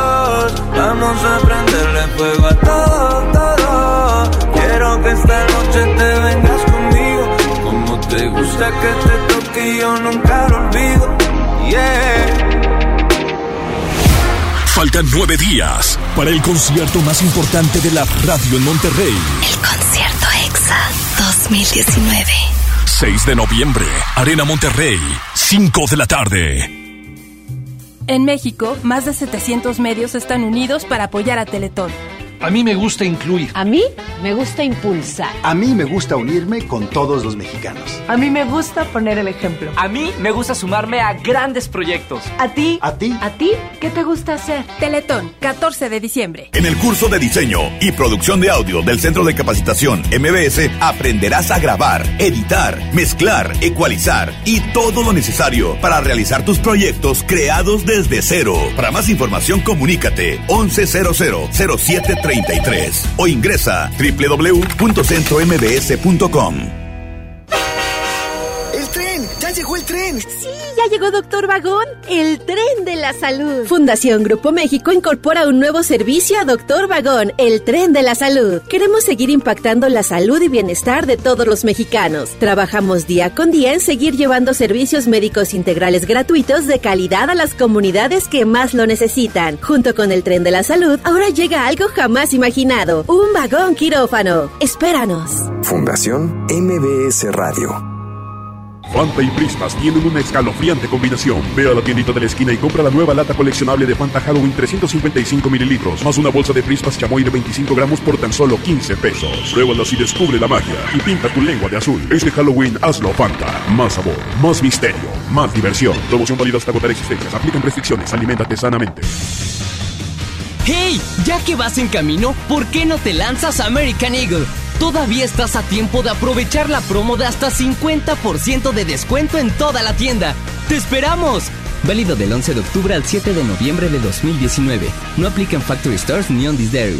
Vamos a prenderle fuego a todo, todo. Quiero que esta noche te vengas conmigo. Como te gusta que te toque, yo nunca lo olvido. Yeah. Faltan nueve días para el concierto más importante de la radio en Monterrey. El concierto EXA 2019. 6 de noviembre, Arena Monterrey, 5 de la tarde. En México, más de 700 medios están unidos para apoyar a Teletón. A mí me gusta incluir. A mí me gusta impulsar. A mí me gusta unirme con todos los mexicanos. A mí me gusta poner el ejemplo. A mí me gusta sumarme a grandes proyectos. ¿A ti? ¿A ti? ¿A ti? ¿Qué te gusta hacer? Teletón, 14 de diciembre. En el curso de diseño y producción de audio del Centro de Capacitación MBS aprenderás a grabar, editar, mezclar, ecualizar y todo lo necesario para realizar tus proyectos creados desde cero. Para más información comunícate 11000730 33 o ingresa www.centrombs.com. ¡El tren! ¡Ya llegó el tren! Sí, ya llegó Doctor Vagón, el tren de la salud. Fundación Grupo México incorpora un nuevo servicio a Doctor Vagón, el tren de la salud. Queremos seguir impactando la salud y bienestar de todos los mexicanos. Trabajamos día con día en seguir llevando servicios médicos integrales gratuitos de calidad a las comunidades que más lo necesitan. Junto con el tren de la salud, ahora llega algo jamás imaginado, un vagón quirófano. Espéranos. Fundación MBS Radio. Fanta y Prismas tienen una escalofriante combinación. Ve a la tiendita de la esquina y compra la nueva lata coleccionable de Fanta Halloween 355 mililitros, más una bolsa de Prismas chamoy de 25 gramos por tan solo 15 pesos. Pruébalas y descubre la magia. Y pinta tu lengua de azul. Este Halloween hazlo Fanta. Más sabor, más misterio, más diversión. Promoción válida hasta agotar existencias. Aplican restricciones. Aliméntate sanamente. ¡Hey! Ya que vas en camino, ¿por qué no te lanzas a American Eagle? Todavía estás a tiempo de aprovechar la promo de hasta 50% de descuento en toda la tienda. ¡Te esperamos! Válido del 11 de octubre al 7 de noviembre de 2019. No aplica en Factory Stores ni on this dairy.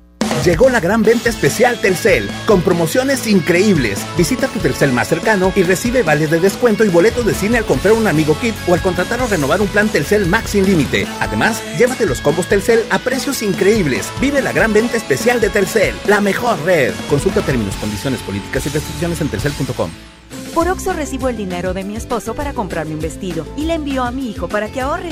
Llegó la gran venta especial Telcel, con promociones increíbles. Visita tu Telcel más cercano y recibe vales de descuento y boletos de cine al comprar un amigo kit o al contratar o renovar un plan Telcel Max sin límite. Además, llévate los combos Telcel a precios increíbles. Vive la gran venta especial de Telcel, la mejor red. Consulta términos, condiciones, políticas y restricciones en telcel.com. Por Oxo recibo el dinero de mi esposo para comprarme un vestido y le envío a mi hijo para que ahorre.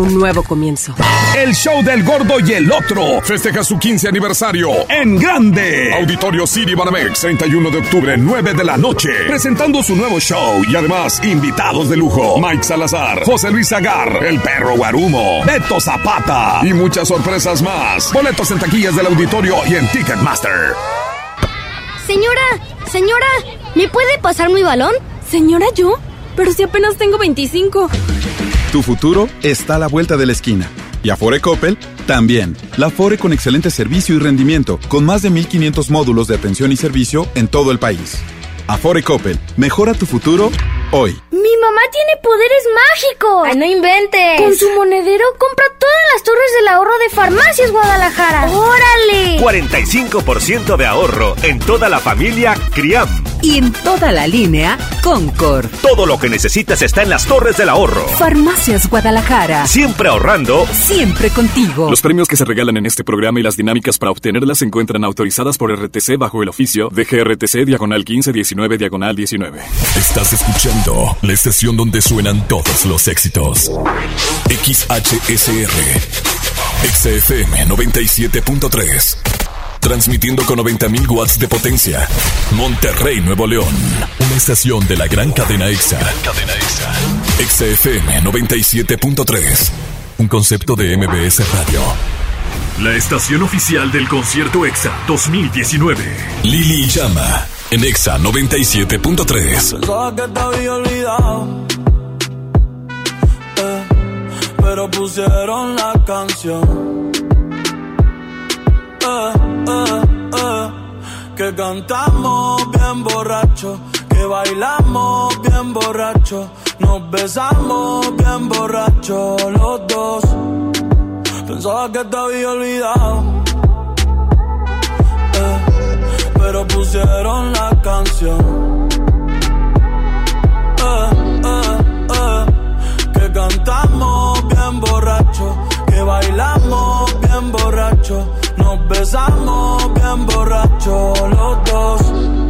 un nuevo comienzo. El show del gordo y el otro festeja su 15 aniversario en grande. Auditorio City Banamex, 31 de octubre, 9 de la noche. Presentando su nuevo show y además invitados de lujo. Mike Salazar, José Luis Agar, El Perro Guarumo, Beto Zapata y muchas sorpresas más. Boletos en taquillas del auditorio y en Ticketmaster. Señora, señora, ¿me puede pasar mi balón? Señora, ¿yo? Pero si apenas tengo 25. Tu futuro está a la vuelta de la esquina. Y Afore Coppel también. La Afore con excelente servicio y rendimiento, con más de 1500 módulos de atención y servicio en todo el país. Afore Coppel, mejora tu futuro hoy. ¡Mi ¡Mi mamá tiene poderes mágicos! ¡Ay, no inventes! Con su monedero compra todas las torres del ahorro de Farmacias Guadalajara. ¡Órale! 45% de ahorro en toda la familia Criam. Y en toda la línea Concord. Todo lo que necesitas está en las torres del ahorro. Farmacias Guadalajara. Siempre ahorrando. Siempre contigo. Los premios que se regalan en este programa y las dinámicas para obtenerlas se encuentran autorizadas por RTC bajo el oficio de GRTC diagonal 1519 diagonal 19. Estás escuchando la estación donde suenan todos los éxitos. XHSR. XFM 97.3. Transmitiendo con 90.000 watts de potencia. Monterrey, Nuevo León. Una estación de la gran cadena EXA. Cadena EXA. XFM 97.3. Un concepto de MBS Radio. La estación oficial del concierto EXA 2019. Lili Llama. En EXA 97.3. Pensaba que te había olvidado. eh, pero pusieron la canción. Eh, eh, que cantamos bien borracho. Que bailamos bien borracho. Nos besamos bien borracho los dos. Pensaba que te había olvidado. Pero pusieron la canción. Eh, eh, eh, que cantamos bien borracho, que bailamos bien borracho, nos besamos bien borracho los dos.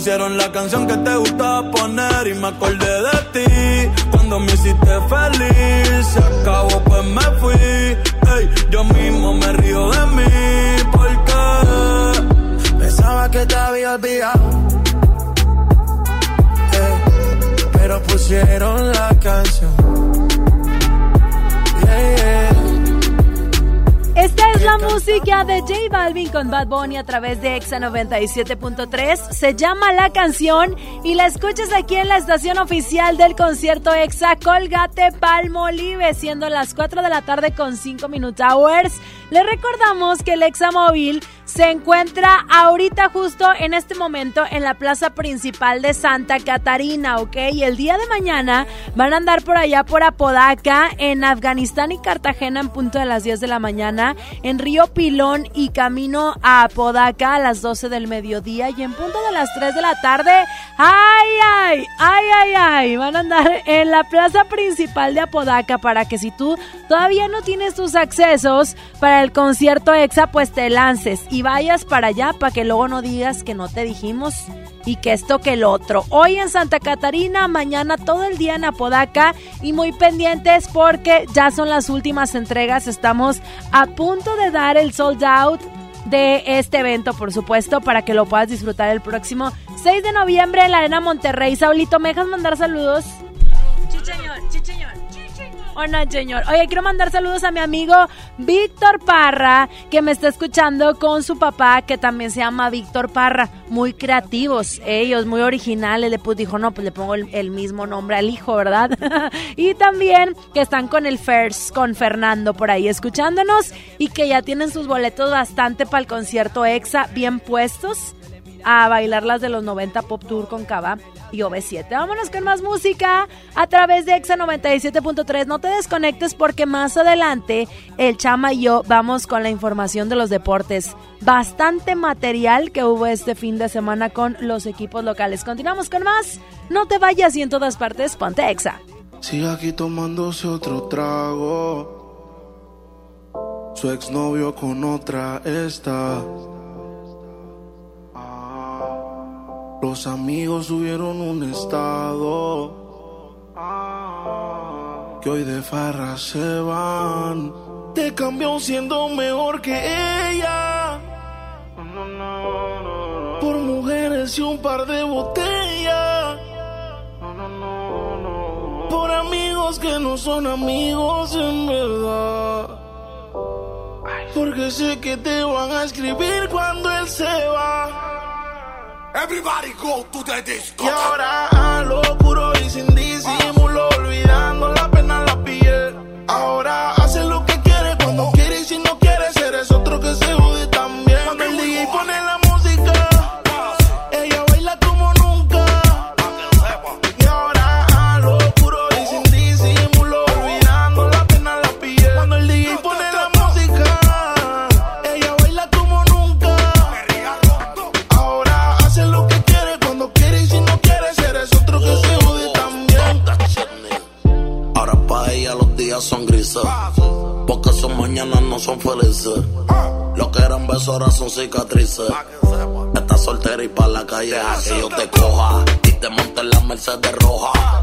pusieron la canción que te gustaba poner y me acordé de ti, cuando me hiciste feliz, se acabó pues me fui, ey, yo mismo me río de mí, porque pensaba que te había olvidado. Eh, pero pusieron la canción. Es la música de J Balvin con Bad Bunny a través de Exa 97.3. Se llama La Canción y la escuchas aquí en la estación oficial del concierto Exa Colgate Palmolive, siendo las 4 de la tarde con 5 minutes hours. Le recordamos que el Exa Móvil se encuentra ahorita justo en este momento en la plaza principal de Santa Catarina, ¿ok? Y el día de mañana van a andar por allá por Apodaca, en Afganistán y Cartagena en punto de las 10 de la mañana, en Río Pilón y camino a Apodaca a las 12 del mediodía y en punto de las 3 de la tarde, ¡ay, ay, ay, ay, ay! Van a andar en la plaza principal de Apodaca para que si tú todavía no tienes tus accesos para el concierto EXA, pues te lances y vayas para allá para que luego no digas que no te dijimos y que esto que el otro. Hoy en Santa Catarina, mañana todo el día en Apodaca y muy pendientes porque ya son las últimas entregas. Estamos a punto de dar el sold out de este evento, por supuesto, para que lo puedas disfrutar el próximo 6 de noviembre en la Arena Monterrey. Saulito, ¿me dejas mandar saludos? Chicheñor. Hola, señor. Oye, quiero mandar saludos a mi amigo Víctor Parra, que me está escuchando con su papá, que también se llama Víctor Parra. Muy creativos, ellos, muy originales. Le pues dijo, no, pues le pongo el, mismo nombre al hijo, ¿verdad? y también que están con el First, con Fernando por ahí escuchándonos y que ya tienen sus boletos bastante para el concierto EXA bien puestos a bailar las de los 90 Pop Tour con Cava y OV7. Vámonos con más música a través de Exa 97.3. No te desconectes porque más adelante el Chama y yo vamos con la información de los deportes. Bastante material que hubo este fin de semana con los equipos locales. Continuamos con más. No te vayas y en todas partes ponte Exa. Sigue aquí tomándose otro trago. Su exnovio con otra está. Los amigos subieron un estado que hoy de farra se van. Te cambió siendo mejor que ella. Por mujeres y un par de botellas. Por amigos que no son amigos en verdad. Porque sé que te van a escribir cuando él se va. Everybody go to the disco. Y ahora a lo puro y sin cicatrices. Estás soltera y pa' la calle que yo te coja. Y te monte en la Mercedes roja.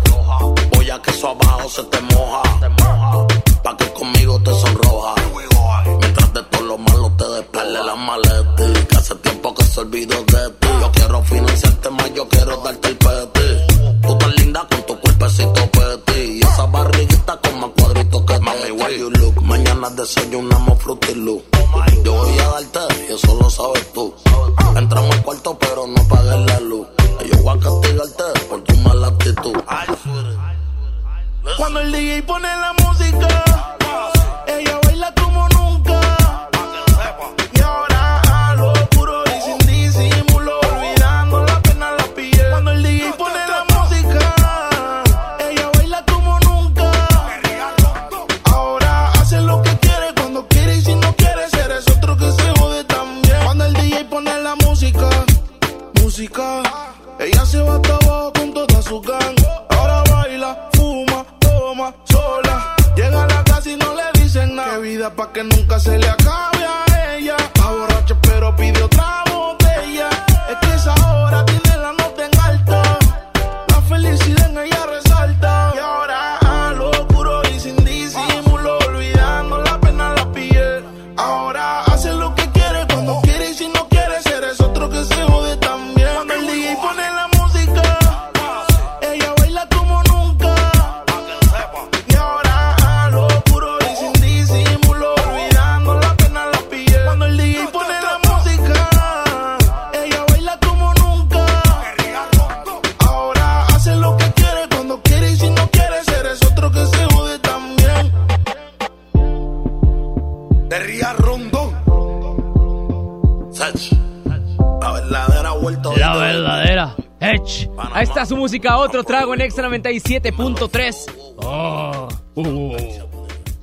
Trago en Extra 97.3. Oh.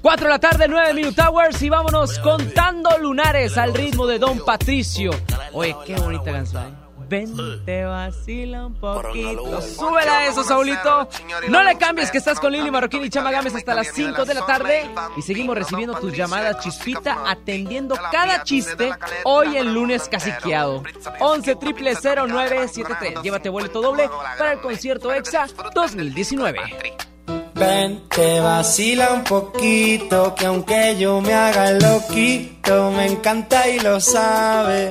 4 de la tarde, 9 Minute Hours y vámonos contando lunares al ritmo de Don Patricio. Oye, qué bonita canción. ¿Eh? Vente, vacila un poquito. Súbela a eso, Saulito. No le cambies que estás con Lili Marroquín y Chama Gámez hasta las 5 de la tarde. Y seguimos recibiendo tus llamadas chispita, atendiendo cada chiste hoy el lunes casiqueado. 11 triple 0973. Llévate boleto doble para el concierto EXA 2019. Vente, vacila un poquito, que aunque yo me haga loquito, me encanta y lo sabe.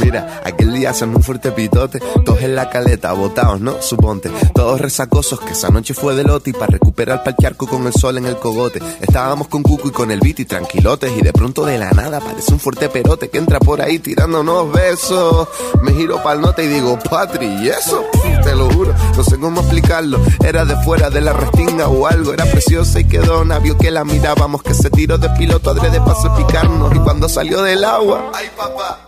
Mira, aquel día hacen un fuerte pitote, todos en la caleta, botados, ¿no? Suponte, todos resacosos, que esa noche fue de lote y para recuperar pa'l charco con el sol en el cogote. Estábamos con Cucu y con el Viti tranquilotes y de pronto de la nada aparece un fuerte perote que entra por ahí tirándonos besos. Me giro pa'l note y digo, Patri, ¿y eso? Te lo juro, no sé cómo explicarlo. Era de fuera de la restinga o algo, era preciosa y quedó navio que la mirábamos, que se tiró de piloto adrede para picarnos y cuando salió del agua, ay papá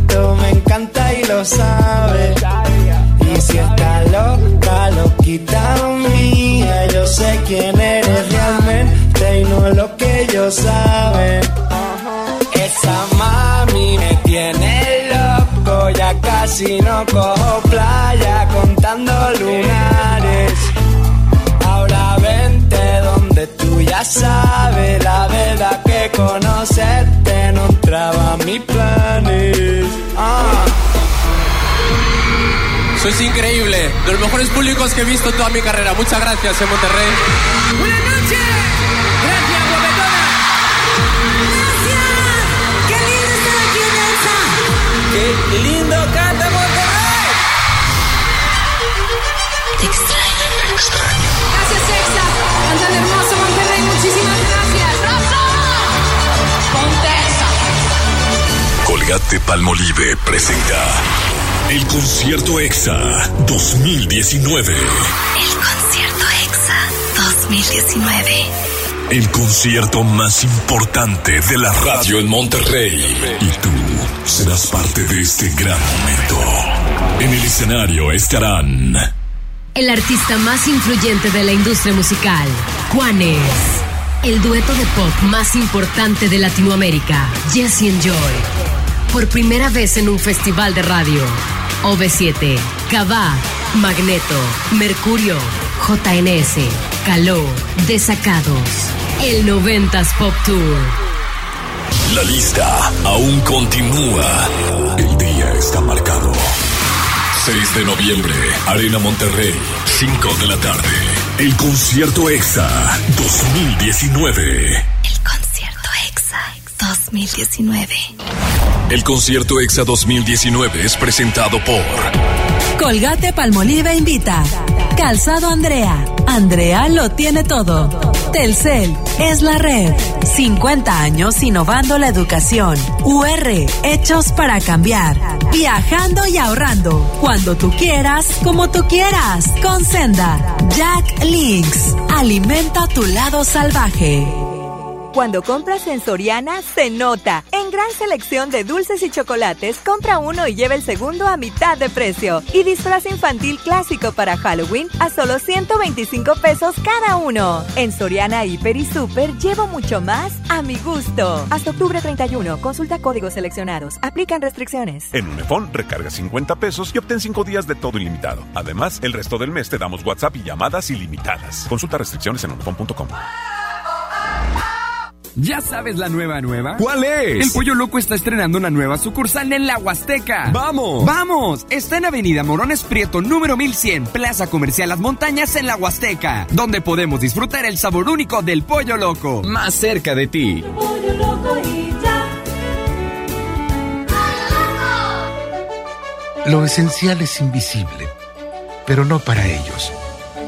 me encanta y lo sabe. Y si está loca, loquita mía, yo sé quién eres realmente y no lo que ellos saben. Esa mami me tiene loco, ya casi no cojo playa contando lunares. Ya sabes la verdad que conocerte no entraba a mis planes. Ah. Sois increíble, de los mejores públicos que he visto en toda mi carrera. Muchas gracias en Monterrey. Buenas noches. Gracias, guapetona. Gracias. Qué lindo estar aquí en Elsa. Qué lindo canta Monterrey. Te extraño. Te extraño. Gracias, Exa. Cantan hermoso Monterrey. Muchísimas gracias. ¡Rosa! Ponte esa. Colgate Palmolive presenta el concierto EXA 2019. El concierto EXA 2019. El concierto más importante de la radio en Monterrey. Y tú serás parte de este gran momento. En el escenario estarán El artista más influyente de la industria musical, Juanes. El dueto de pop más importante de Latinoamérica, Jesse and Joy. Por primera vez en un festival de radio. OV7, Cabá, Magneto, Mercurio, JNS, Caló, Desacados. El 90s Pop Tour. La lista aún continúa. El día está marcado. 6 de noviembre, Arena Monterrey, 5 de la tarde. El concierto EXA 2019. El concierto EXA 2019. El concierto EXA 2019 es presentado por Colgate Palmolive invita. Calzado Andrea. Andrea lo tiene todo. Telcel es la red. 50 años innovando la educación. UR, hechos para cambiar. Viajando y ahorrando. Cuando tú quieras, como tú quieras. Con Senda. Jack Links. Alimenta tu lado salvaje. Cuando compras en Soriana, se nota. En gran selección de dulces y chocolates, compra uno y lleva el segundo a mitad de precio. Y disfraz infantil clásico para Halloween a solo 125 pesos cada uno. En Soriana, Hiper y Super llevo mucho más a mi gusto. Hasta octubre 31, consulta códigos seleccionados. Aplican restricciones. En Unifón, recarga 50 pesos y obtén 5 días de todo ilimitado. Además, el resto del mes te damos WhatsApp y llamadas ilimitadas. Consulta restricciones en unifón.com. ¿Ya sabes la nueva nueva? ¿Cuál es? El Pollo Loco está estrenando una nueva sucursal en la Huasteca. ¡Vamos! ¡Vamos! Está en Avenida Morones Prieto, número 1100, Plaza Comercial Las Montañas en la Huasteca, donde podemos disfrutar el sabor único del Pollo Loco. Más cerca de ti. Pollo loco y ya. Lo esencial es invisible, pero no para ellos.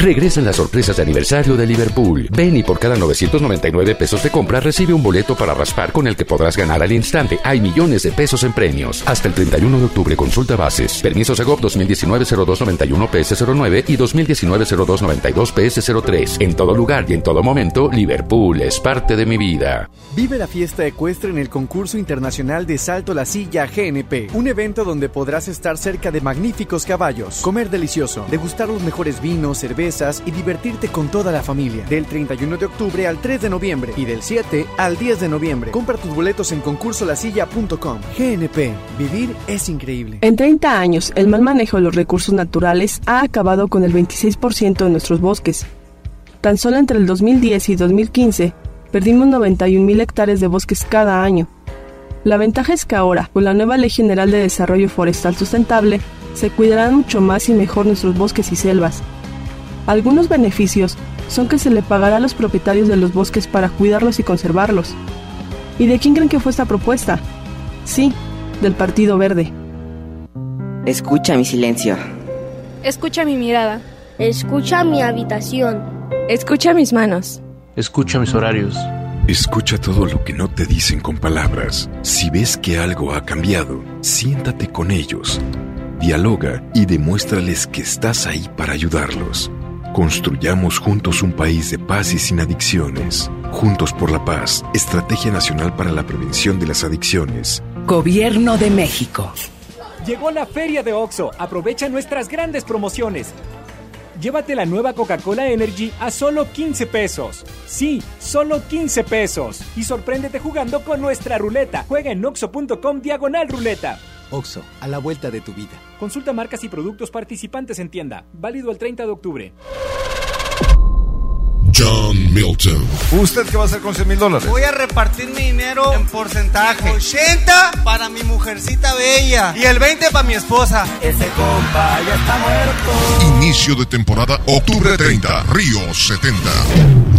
Regresan las sorpresas de aniversario de Liverpool. Ven y por cada 999 pesos de compra recibe un boleto para raspar con el que podrás ganar al instante. Hay millones de pesos en premios. Hasta el 31 de octubre consulta bases. Permiso Segov 2019-0291-PS09 y 2019-0292-PS03. En todo lugar y en todo momento, Liverpool es parte de mi vida. Vive la fiesta ecuestre en el concurso internacional de Salto la Silla GNP, un evento donde podrás estar cerca de magníficos caballos, comer delicioso, degustar los mejores vinos, cervezas y divertirte con toda la familia. Del 31 de octubre al 3 de noviembre y del 7 al 10 de noviembre. Compra tus boletos en concursolasilla.com. GNP, vivir es increíble. En 30 años, el mal manejo de los recursos naturales ha acabado con el 26% de nuestros bosques. Tan solo entre el 2010 y 2015, perdimos 91.000 hectáreas de bosques cada año. La ventaja es que ahora, con la nueva Ley General de Desarrollo Forestal Sustentable, se cuidarán mucho más y mejor nuestros bosques y selvas. Algunos beneficios son que se le pagará a los propietarios de los bosques para cuidarlos y conservarlos. ¿Y de quién creen que fue esta propuesta? Sí, del Partido Verde. Escucha mi silencio. Escucha mi mirada. Escucha mi habitación. Escucha mis manos. Escucha mis horarios. Escucha todo lo que no te dicen con palabras. Si ves que algo ha cambiado, siéntate con ellos. Dialoga y demuéstrales que estás ahí para ayudarlos. Construyamos juntos un país de paz y sin adicciones. Juntos por la paz, Estrategia Nacional para la Prevención de las Adicciones. Gobierno de México. Llegó la feria de OXO. Aprovecha nuestras grandes promociones. Llévate la nueva Coca-Cola Energy a solo 15 pesos. Sí, solo 15 pesos. Y sorpréndete jugando con nuestra ruleta. Juega en oxo.com diagonal ruleta. OXO, a la vuelta de tu vida. Consulta marcas y productos participantes en tienda. Válido el 30 de octubre. John Milton. ¿Usted qué va a hacer con 100 mil dólares? Voy a repartir mi dinero en porcentaje. 80 para mi mujercita bella y el 20 para mi esposa. Ese compa ya está muerto. Inicio de temporada, octubre 30, Río 70.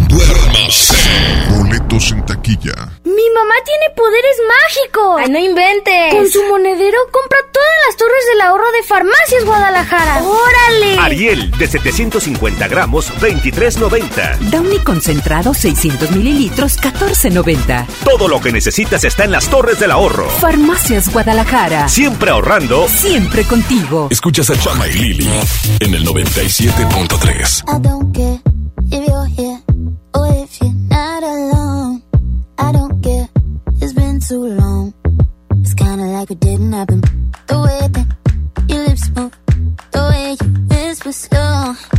Duérmase. Boletos en taquilla. Mi mamá tiene poderes mágicos. Ay, no inventes. Con su monedero compra todas las torres del ahorro de Farmacias Guadalajara. ¡Órale! Ariel, de 750 gramos, 23.90. Downy concentrado 600 mililitros, 14.90. Todo lo que necesitas está en las torres del ahorro. Farmacias Guadalajara. Siempre ahorrando. Siempre contigo. Escuchas a Chama y Lili en el 97.3. like it didn't happen. The way that your lips move, the way you whisper slow.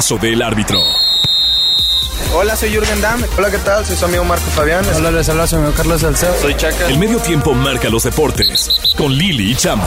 Pitazo del árbitro. Hola, soy Jürgen Damm. Hola, ¿qué tal? Soy su amigo Marco Fabián. Hola, les habla su amigo Carlos Salcedo. Soy Chaca. El medio tiempo marca los deportes. Con Lili y Chama.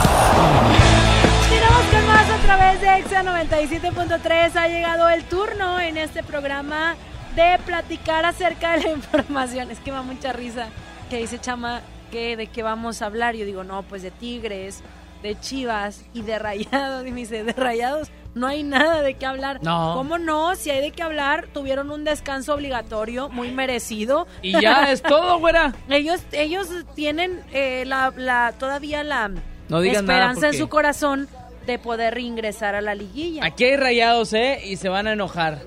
Tiramos con más a través de Exa 97.3. Ha llegado el turno en este programa de platicar acerca de la información. Es que me da mucha risa que dice Chama que de qué vamos a hablar. Yo digo, no, pues de Tigres, de Chivas y de Rayados. Y me dice, de Rayados no hay nada de qué hablar. No. ¿Cómo no? Si hay de qué hablar, tuvieron un descanso obligatorio muy merecido. Y ya es todo, güera. Ellos, ellos tienen eh, la, la, todavía la No esperanza en su corazón de poder reingresar a la liguilla. Aquí hay rayados, ¿eh? Y se van a enojar.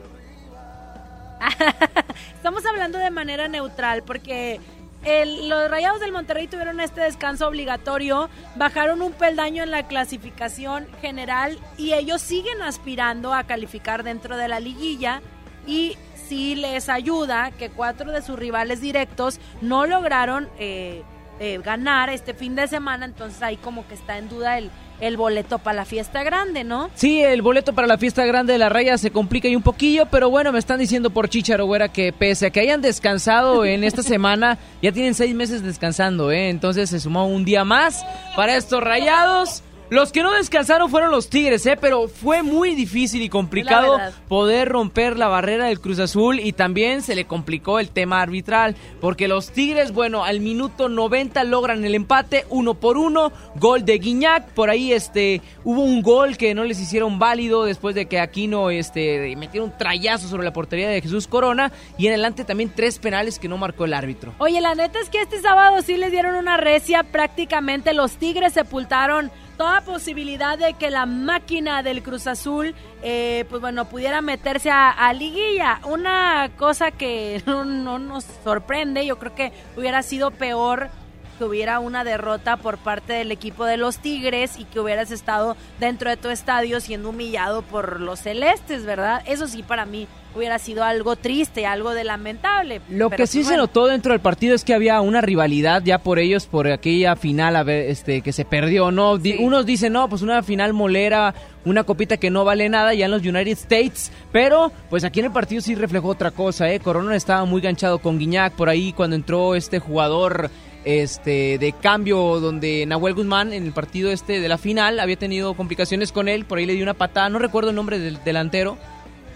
Estamos hablando de manera neutral porque el- los Rayados del Monterrey tuvieron este descanso obligatorio, bajaron un peldaño en la clasificación general y ellos siguen aspirando a calificar dentro de la liguilla y sí les ayuda que cuatro de sus rivales directos no lograron eh, eh, ganar este fin de semana, entonces ahí como que está en duda el, el boleto para la fiesta grande, ¿no? Sí, el boleto para la fiesta grande de la raya se complica ahí un poquillo, pero bueno, me están diciendo por Chicharo, güera, que pese a que hayan descansado en esta semana, ya tienen seis meses descansando, ¿eh? Entonces se sumó un día más para estos rayados. Los que no descansaron fueron los Tigres, ¿eh? Pero fue muy difícil y complicado poder romper la barrera del Cruz Azul y también se le complicó el tema arbitral, porque los Tigres, bueno, al minuto 90 logran el empate, uno por uno, gol de Guiñac, por ahí este hubo un gol que no les hicieron válido después de que Aquino este metieron un trayazo sobre la portería de Jesús Corona y en adelante también tres penales que no marcó el árbitro. Oye, la neta es que este sábado sí les dieron una recia, prácticamente los Tigres sepultaron toda posibilidad de que la máquina del Cruz Azul, eh, pues bueno, pudiera meterse a, a liguilla. Una cosa que no, no nos sorprende, yo creo que hubiera sido peor que hubiera una derrota por parte del equipo de los Tigres y que hubieras estado dentro de tu estadio siendo humillado por los celestes, ¿verdad? Eso sí para mí hubiera sido algo triste, algo de lamentable. Lo que sí pues, se bueno. notó dentro del partido es que había una rivalidad ya por ellos por aquella final a ver, este que se perdió, ¿no? Unos dicen, "No, pues una final molera, una copita que no vale nada ya en los United States", pero pues aquí en el partido sí reflejó otra cosa, eh. Corona estaba muy ganchado con Guiñac por ahí cuando entró este jugador este de cambio donde Nahuel Guzmán en el partido este de la final había tenido complicaciones con él, por ahí le dio una patada, no recuerdo el nombre del delantero.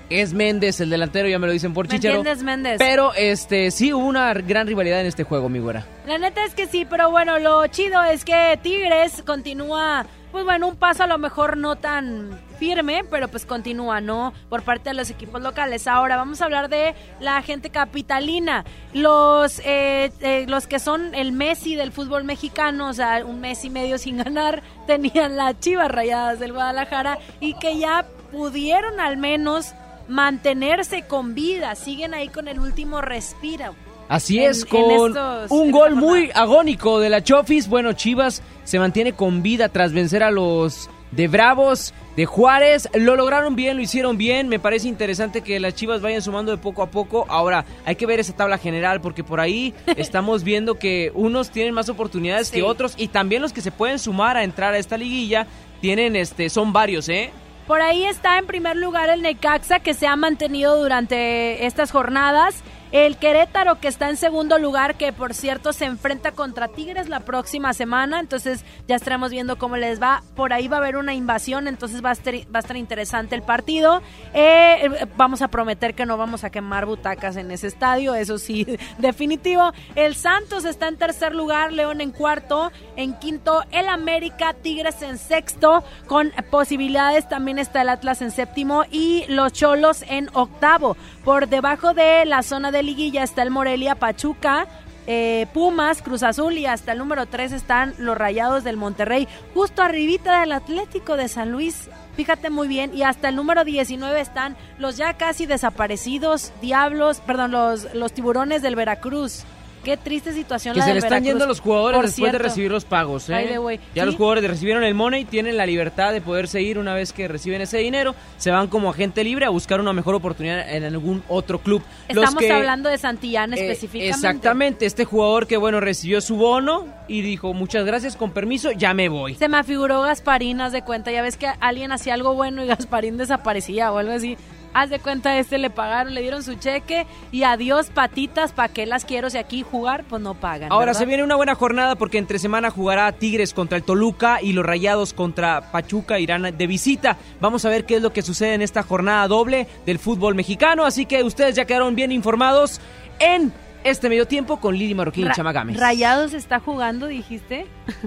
Es Méndez, el delantero, ya me lo dicen por ¿Me Chicharo. Méndez? Pero este sí hubo una gran rivalidad en este juego, mi güera. La neta es que sí, pero bueno, lo chido es que Tigres continúa, pues bueno, un paso a lo mejor no tan firme, pero pues continúa, ¿no? Por parte de los equipos locales. Ahora vamos a hablar de la gente capitalina. Los, eh, eh, los que son el Messi del fútbol mexicano, o sea, un mes y medio sin ganar, tenían las chivas rayadas del Guadalajara y que ya pudieron al menos mantenerse con vida, siguen ahí con el último respiro. Así es, en con estos- un gol muy agónico de la Chofis. Bueno, Chivas se mantiene con vida tras vencer a los de Bravos, de Juárez. Lo lograron bien, lo hicieron bien. Me parece interesante que las Chivas vayan sumando de poco a poco. Ahora, hay que ver esa tabla general porque por ahí estamos viendo que unos tienen más oportunidades Sí. que otros y también los que se pueden sumar a entrar a esta liguilla tienen este son varios, ¿eh? Por ahí está en primer lugar el Necaxa que se ha mantenido durante estas jornadas El Querétaro que está en segundo lugar, que por cierto se enfrenta contra Tigres la próxima semana, entonces ya estaremos viendo cómo les va. Por ahí va a haber una invasión, entonces va a estar, interesante el partido. Eh, vamos a prometer que no vamos a quemar butacas en ese estadio, eso sí, definitivo. El Santos está en tercer lugar, León en cuarto, en quinto el América, Tigres en sexto, con posibilidades también está el Atlas en séptimo y los Cholos en octavo. Por debajo de la zona de liguilla está el Morelia Pachuca. Eh, Pumas, Cruz Azul y hasta el número 3 están los Rayados del Monterrey, justo arribita del Atlético de San Luis. Fíjate muy bien, y hasta el número 19 están los ya casi desaparecidos Diablos, perdón, los, los Tiburones del Veracruz. Qué triste situación que la se le están Veracruz. yendo los jugadores Por después de cierto. recibir los pagos. ¿eh? Ay, de. Ya Sí. los jugadores recibieron el money, tienen la libertad de poderse ir una vez que reciben ese dinero. Se van como agente libre a buscar una mejor oportunidad en algún otro club. Estamos que- hablando de Santillán eh, específicamente. exactamente, este jugador que bueno recibió su bono y dijo muchas gracias, con permiso, ya me voy. Se me afiguró Gasparín, haz de cuenta. Ya ves que alguien hacía algo bueno y Gasparín desaparecía o algo así. Haz de cuenta, a este le pagaron, le dieron su cheque y adiós patitas, ¿para qué las quiero si aquí jugar? Pues no pagan. Ahora ¿verdad? se viene una buena jornada porque entre semana jugará Tigres contra el Toluca y los Rayados contra Pachuca irán de visita. Vamos a ver qué es lo que sucede en esta jornada doble del fútbol mexicano. Así que ustedes ya quedaron bien informados en este medio tiempo con Lili Marroquín y Ra- Chama Gámez. Rayados está jugando, dijiste.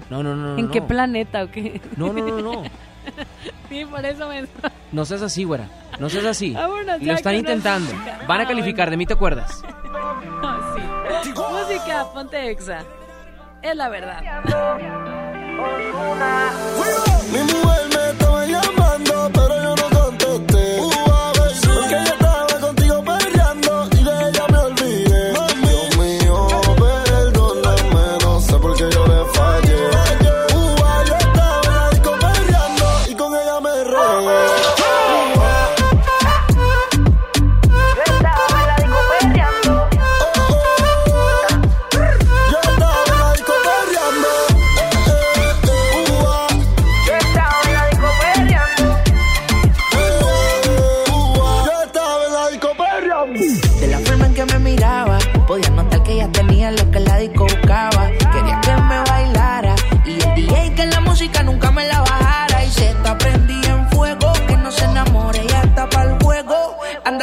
No, no, no. no, ¿En qué no. planeta o qué? No, no, no, no. sí, por eso me. No seas así, güera. No seas así. Vámonos Y ya lo están intentando. música. Van a Ah, calificar, de mí te acuerdas. sí. Música, ponte exa. Es la verdad. Mi mujer me estaba llamando, pero yo no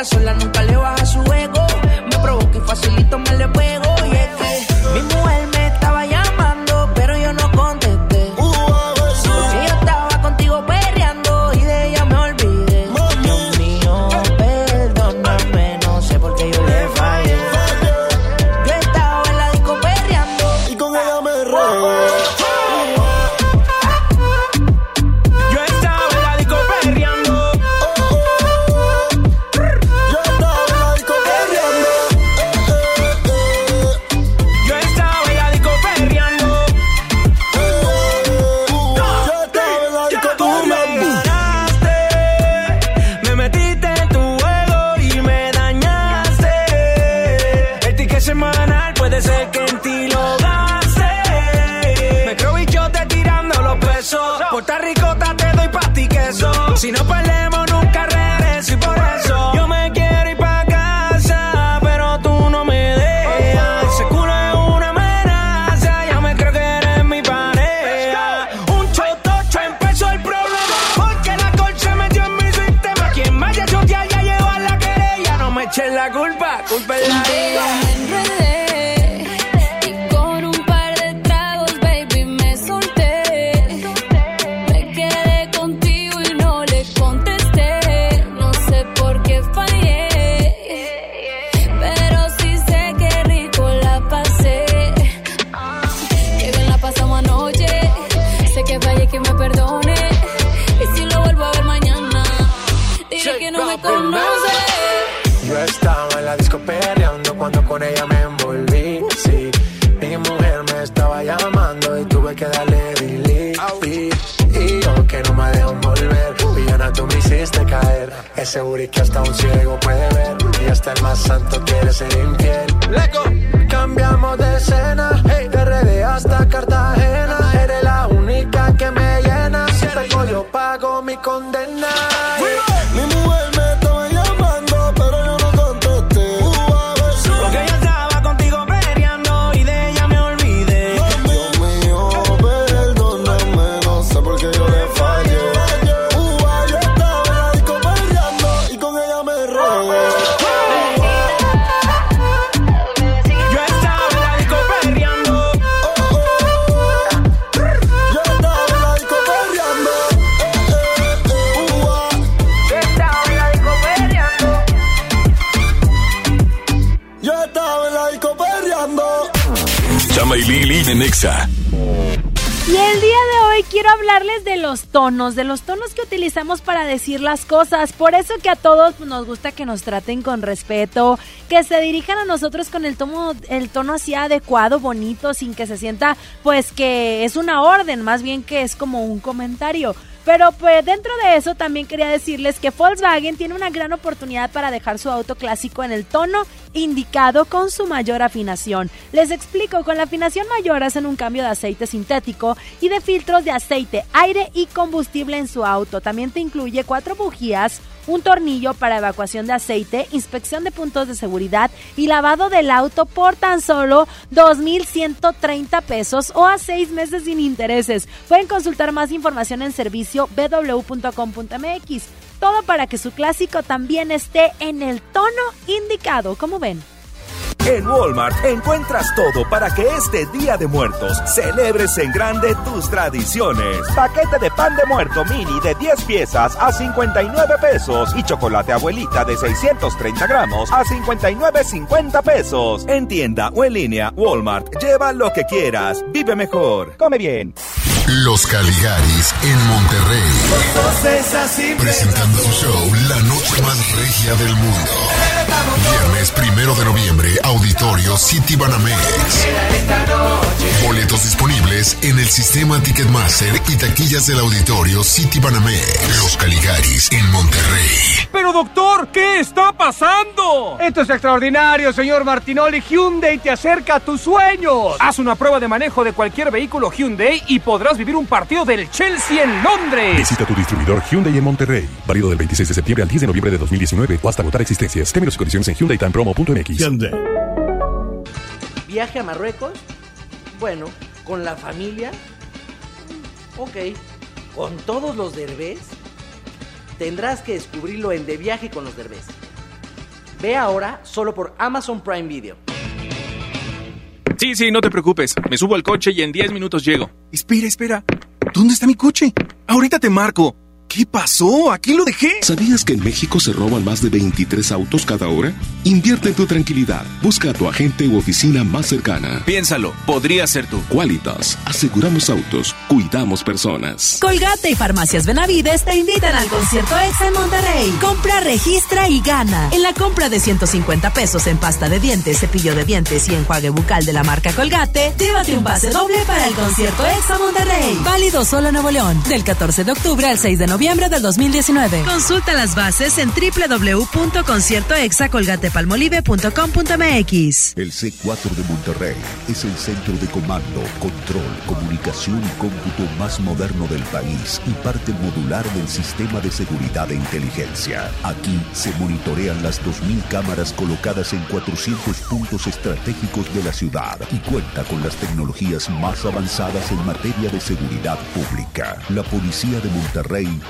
sola, nunca le baja su ego. Me provoca y facilito me le pego. Por eso que a todos nos gusta que nos traten con respeto, que se dirijan a nosotros con el tono, el tono así adecuado, bonito, sin que se sienta pues que es una orden, más bien que es como un comentario. Pero pues dentro de eso también quería decirles que Volkswagen tiene una gran oportunidad para dejar su auto clásico en el tono indicado con su mayor afinación. Les explico, con la afinación mayor hacen un cambio de aceite sintético de filtros de aceite, aire y combustible en su auto. También te incluye cuatro bujías, un tornillo para evacuación de aceite, inspección de puntos de seguridad y lavado del auto por tan solo 2.130 pesos o a seis meses sin intereses. Pueden consultar más información en servicio www.com.mx. Todo para que su clásico también esté en el tono indicado, como ven. En Walmart encuentras todo para que este Día de Muertos celebres en grande tus tradiciones. Paquete de pan de muerto mini de 10 piezas a 59 pesos y chocolate abuelita de 630 gramos a 59.50 pesos. En tienda o en línea, Walmart, lleva lo que quieras. Vive mejor. Come bien. Los Caligaris en Monterrey. Presentando su show La Noche Más Regia del Mundo. Viernes primero de noviembre, Auditorio City Banamex. Boletos disponibles en el sistema Ticketmaster y taquillas del Auditorio City Banamex. Los Caligaris en Monterrey. Pero doctor, ¿qué está pasando? Esto es extraordinario, señor Martinoli. Hyundai te acerca a tus sueños. Haz una prueba de manejo de cualquier vehículo Hyundai y podrás vivir un partido del Chelsea en Londres. Visita tu distribuidor Hyundai en Monterrey. Válido del 26 de septiembre al 10 de noviembre de 2019 o hasta agotar existencias. Términos condiciones en HyundaiTimePromo.mx. Hyundai. ¿Viaje a Marruecos? Bueno, ¿con la familia? Ok. ¿Con todos los derbés? Tendrás que descubrirlo en De Viaje con los derbés. Ve ahora solo por Amazon Prime Video. Sí, sí, no te preocupes. Me subo al coche y en 10 minutos llego. Espera, espera. ¿Dónde está mi coche? Ahorita te marco. ¿Qué pasó? ¿A quién lo dejé? ¿Sabías que en México se roban más de 23 autos cada hora? Invierte en tu tranquilidad. Busca a tu agente u oficina más cercana. Piénsalo, podría ser tú. Qualitas. Aseguramos autos. Cuidamos personas. Colgate y Farmacias Benavides te invitan al concierto EXA en Monterrey. Compra, registra y gana. En la compra de 150 pesos en pasta de dientes, cepillo de dientes y enjuague bucal de la marca Colgate, llévate un pase doble para el concierto EXA Monterrey. Válido solo en Nuevo León. Del 14 de octubre al 6 de noviembre del 2019. Consulta las bases en www.conciertoexacolgatepalmolive.com.mx. El C4 de Monterrey es el centro de comando, control, comunicación y cómputo más moderno del país y parte modular del sistema de seguridad e inteligencia. Aquí se monitorean las 2.000 cámaras colocadas en 400 puntos estratégicos de la ciudad y cuenta con las tecnologías más avanzadas en materia de seguridad pública. La Policía de Monterrey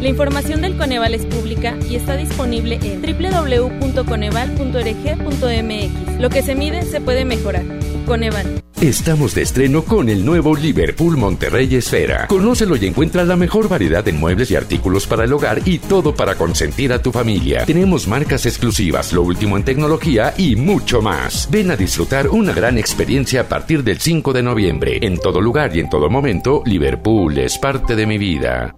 La información del Coneval es pública y está disponible en www.coneval.org.mx. Lo que se mide se puede mejorar. Coneval. Estamos de estreno con el nuevo Liverpool Monterrey Esfera. Conócelo y encuentra la mejor variedad de muebles y artículos para el hogar y todo para consentir a tu familia. Tenemos marcas exclusivas, lo último en tecnología y mucho más. Ven a disfrutar una gran experiencia a partir del 5 de noviembre. En todo lugar y en todo momento, Liverpool es parte de mi vida.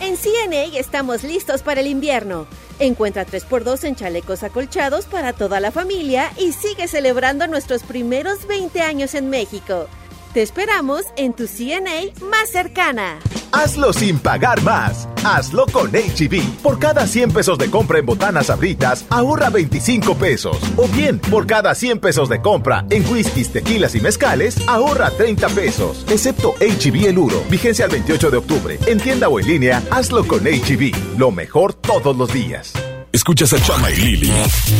En CNA estamos listos para el invierno. Encuentra 3x2 en chalecos acolchados para toda la familia y sigue celebrando nuestros primeros 20 años en México. Te esperamos en tu CNA más cercana. Hazlo sin pagar más. Hazlo con HB. Por cada 100 pesos de compra en botanas abritas, ahorra 25 pesos. O bien, por cada 100 pesos de compra en whiskies, tequilas y mezcales, ahorra 30 pesos. Excepto HB el Uro. Vigencia el 28 de octubre. En tienda o en línea, hazlo con HB. Lo mejor todos los días. Escuchas a Chama y Lili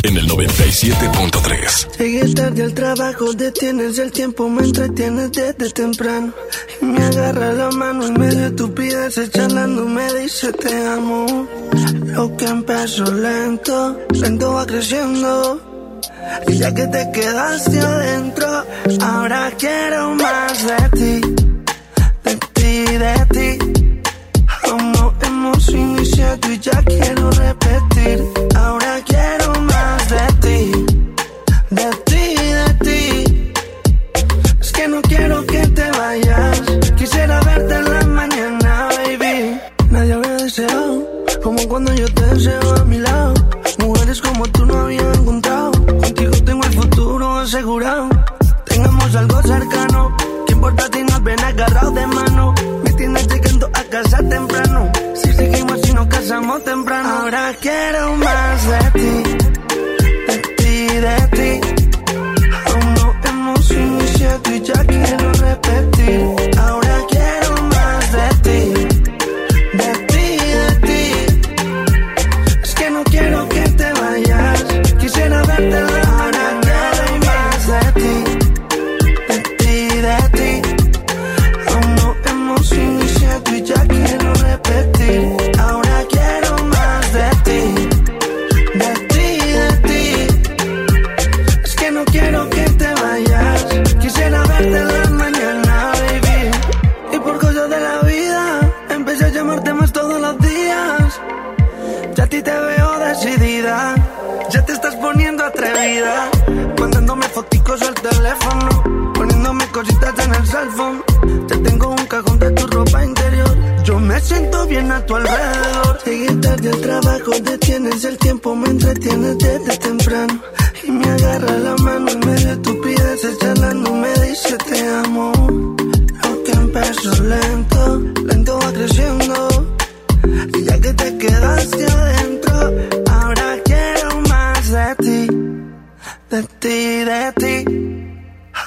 en el 97.3. Llegué tarde al trabajo, detienes el tiempo, me entretienes desde temprano. Y me agarra la mano en medio de estupideces, charlando, me dice te amo. Lo que empezó lento, lento va creciendo. Y ya que te quedaste adentro, ahora quiero más de ti, de ti, de ti. Hemos iniciado y ya quiero repetir. Ahora quiero más de ti, de ti, de ti. Es que no quiero que te vayas. Quisiera verte en la mañana, baby. Nadie había deseado como cuando yo te deseo a mi lado. Mujeres como tú no había encontrado. Contigo tengo el futuro asegurado. Tengamos algo cercano. ¿Qué importa si nos ven agarrados de mano? Me tienes llegando a casa temprano. Casamos temprano. Ahora quiero más de ti. De ti, de ti. Aún no hemos iniciado y ya quiero repetir. Cositas en el phone. Ya tengo un cajón de tu ropa interior. Yo me siento bien a tu alrededor. Llegué tarde al trabajo, detienes el tiempo, me entretienes desde temprano. Y me agarra la mano en medio de estupideces, charlando, me dice te amo. Lo que empezó lento, lento va creciendo. Y ya que te quedaste adentro, ahora quiero más de ti, de ti, de ti.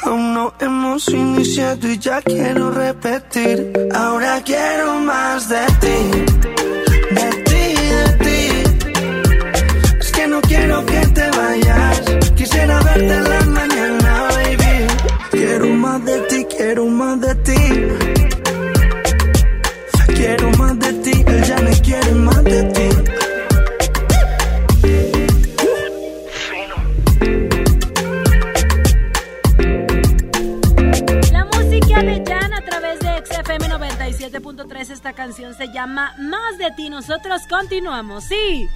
Aún no hemos iniciado y ya quiero repetir. Ahora quiero más de ti, de ti, de ti. Es que no quiero que te vayas. Quisiera verte la Esta canción se llama Más de ti. Nosotros continuamos. Sí.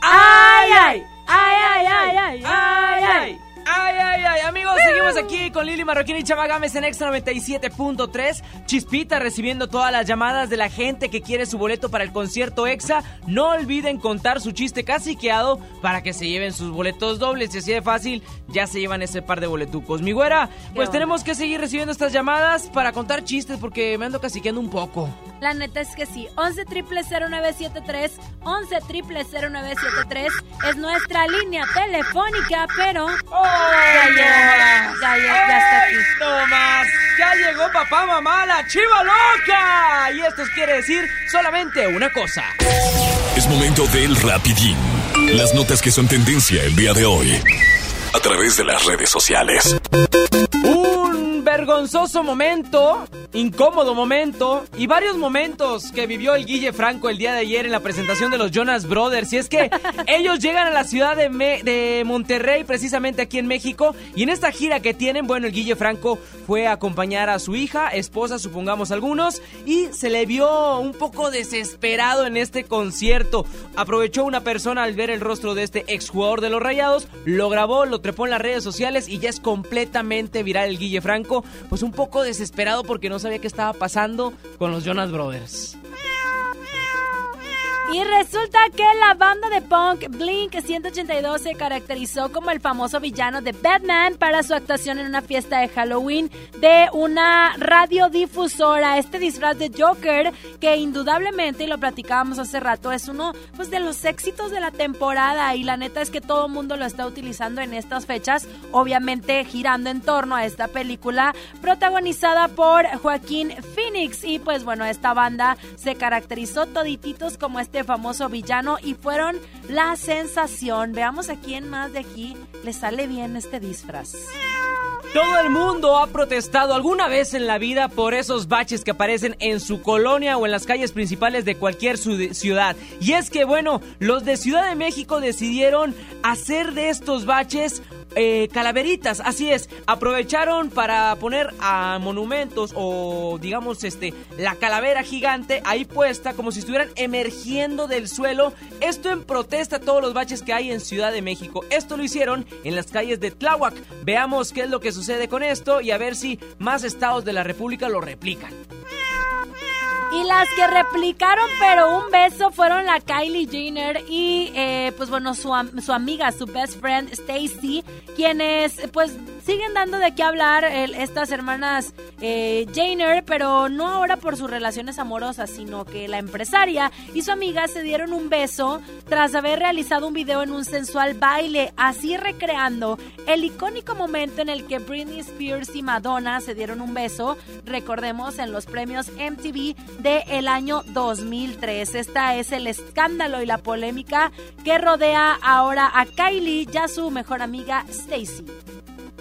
¡Ay, ay! ¡Ay, ay, ay, ay! ¡Ay, ay! Ay, ay, ay, amigos, seguimos aquí con Lili Marroquín y Chama Gámez en Extra 97.3. Chispita recibiendo todas las llamadas de la gente que quiere su boleto para el concierto Exa. No olviden contar su chiste caciqueado para que se lleven sus boletos dobles. Y así de fácil, ya se llevan ese par de boletucos. Mi güera, pues tenemos que seguir recibiendo estas llamadas para contar chistes porque me ando caciqueando un poco. La neta es que sí. 11 triple 0973, 11 triple 0973 es nuestra línea telefónica, pero ya llegó, ya, llegó, ya está aquí. No más, ya llegó papá, mamá, la chiva loca. Y esto quiere decir solamente una cosa. Es momento del rapidín. Las notas que son tendencia el día de hoy. A través de las redes sociales. Vergonzoso momento, incómodo momento y varios momentos que vivió el Guille Franco el día de ayer en la presentación de los Jonas Brothers. Y es que ellos llegan a la ciudad de, Me- de Monterrey, precisamente aquí en México, y en esta gira que tienen, bueno, el Guille Franco fue a acompañar a su hija, esposa, supongamos algunos, y se le vio un poco desesperado en este concierto. Aprovechó una persona al ver el rostro de este exjugador de los Rayados, lo grabó, lo trepó en las redes sociales y ya es completamente viral el Guille Franco, pues un poco desesperado porque no sabía qué estaba pasando con los Jonas Brothers. Y resulta que la banda de punk Blink 182 se caracterizó como el famoso villano de Batman para su actuación en una fiesta de Halloween de una radiodifusora. Este disfraz de Joker, que indudablemente, y lo platicábamos hace rato, es uno pues, de los éxitos de la temporada. Y la neta es que todo el mundo lo está utilizando en estas fechas, obviamente girando en torno a esta película protagonizada por Joaquín Phoenix. Y pues bueno, esta banda se caracterizó todititos como este famoso villano y fueron la sensación. Veamos a quién más de aquí le sale bien este disfraz. Todo el mundo ha protestado alguna vez en la vida por esos baches que aparecen en su colonia o en las calles principales de cualquier ciudad. Y es que, bueno, los de Ciudad de México decidieron hacer de estos baches eh, calaveritas, así es, aprovecharon para poner a monumentos o digamos este la calavera gigante ahí puesta como si estuvieran emergiendo del suelo, esto en protesta a todos los baches que hay en Ciudad de México. Esto lo hicieron en las calles de Tláhuac. Veamos qué es lo que sucede con esto y a ver si más estados de la República lo replican. Y las que replicaron, pero un beso, fueron la Kylie Jenner y, eh, pues bueno, su, su, amiga, su best friend Stacy, quienes, pues, siguen dando de qué hablar estas hermanas eh, pero no ahora por sus relaciones amorosas, sino que la empresaria y su amiga se dieron un beso tras haber realizado un video en un sensual baile, así recreando el icónico momento en el que Britney Spears y Madonna se dieron un beso, recordemos, en los premios MTV del el año 2003. Esta es el escándalo y la polémica que rodea ahora a Kylie y a su mejor amiga Stacy.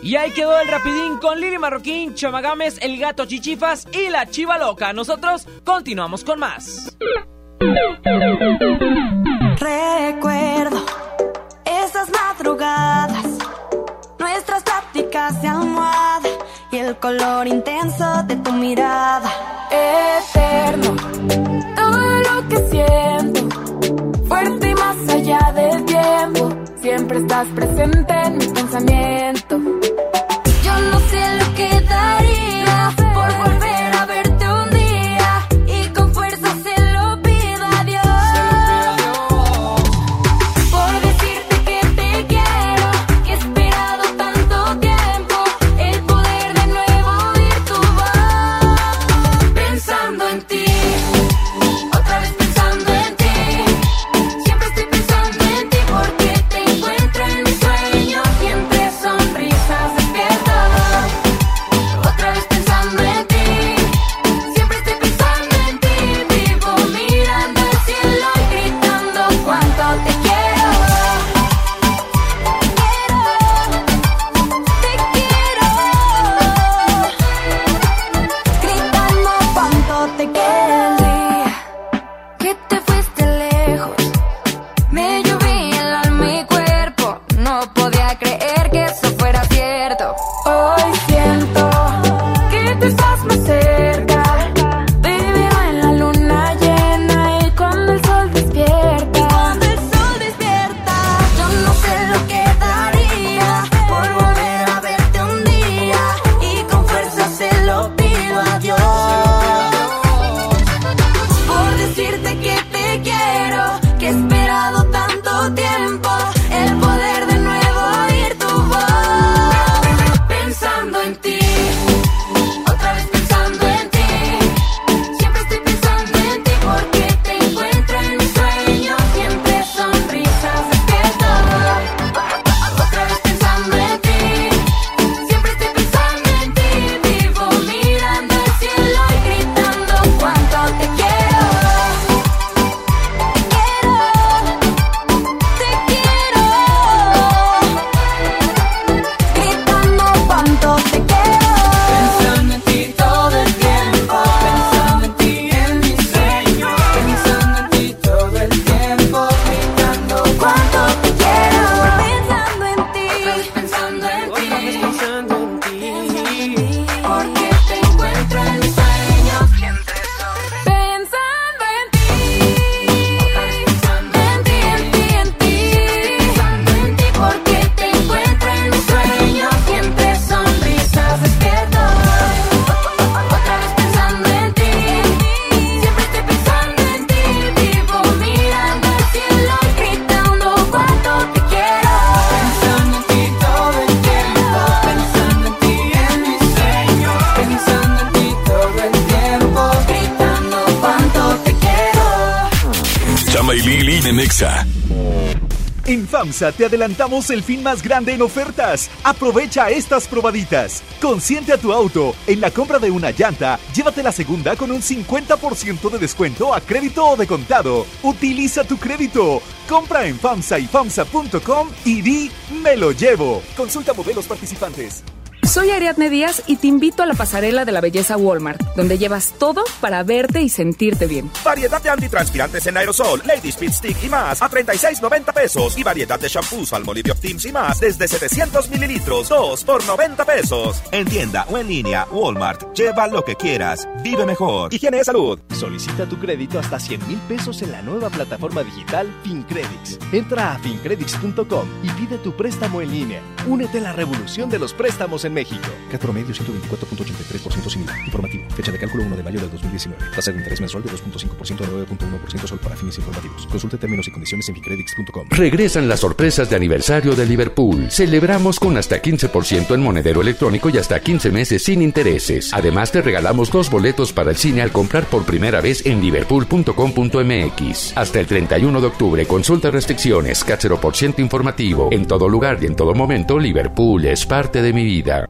Y ahí quedó el rapidín con Lili Marroquín, Chamagames, el gato Chichifas y la chiva loca. Nosotros continuamos con más. Recuerdo esas madrugadas, nuestras tácticas de almohada y el color intenso de tu mirada. Eterno, todo lo que siento, fuerte más allá del tiempo, siempre estás presente en mi pensamiento. Yo no sé lo que daría Te adelantamos el fin más grande en ofertas. Aprovecha estas probaditas. Consiente a tu auto. En la compra de una llanta, llévate la segunda con un 50% de descuento a crédito o de contado. Utiliza tu crédito. Compra en FAMSA y FAMSA.com y di Me lo llevo. Consulta modelos participantes. Soy Ariadne Díaz y te invito a la pasarela de la belleza Walmart, donde llevas todo para verte y sentirte bien. Variedad de antitranspirantes en aerosol, Lady Speed Stick y más a 36.90 pesos. Y variedad de shampoos Teams y más desde 700 mililitros, 2 por 90 pesos. En tienda o en línea, Walmart. Lleva lo que quieras. Vive mejor. Higiene de salud. Solicita tu crédito hasta 100 mil pesos en la nueva plataforma digital FinCredits. Entra a fincredits.com y pide tu préstamo en línea. Únete a la revolución de los préstamos en México. Cat promedio 124.83% sin IVA. Informativo. Fecha de cálculo 1 de mayo del 2019. Tasa de interés mensual de 2.5% a 9.1% solo para fines informativos. Consulte términos y condiciones en ficredits.com. Regresan las sorpresas de aniversario de Liverpool. Celebramos con hasta 15% en monedero electrónico y hasta 15 meses sin intereses. Además te regalamos dos boletos para el cine al comprar por primera vez en liverpool.com.mx. Hasta el 31 de octubre consulta restricciones, por ciento informativo. En todo lugar y en todo momento, Liverpool es parte de mi vida.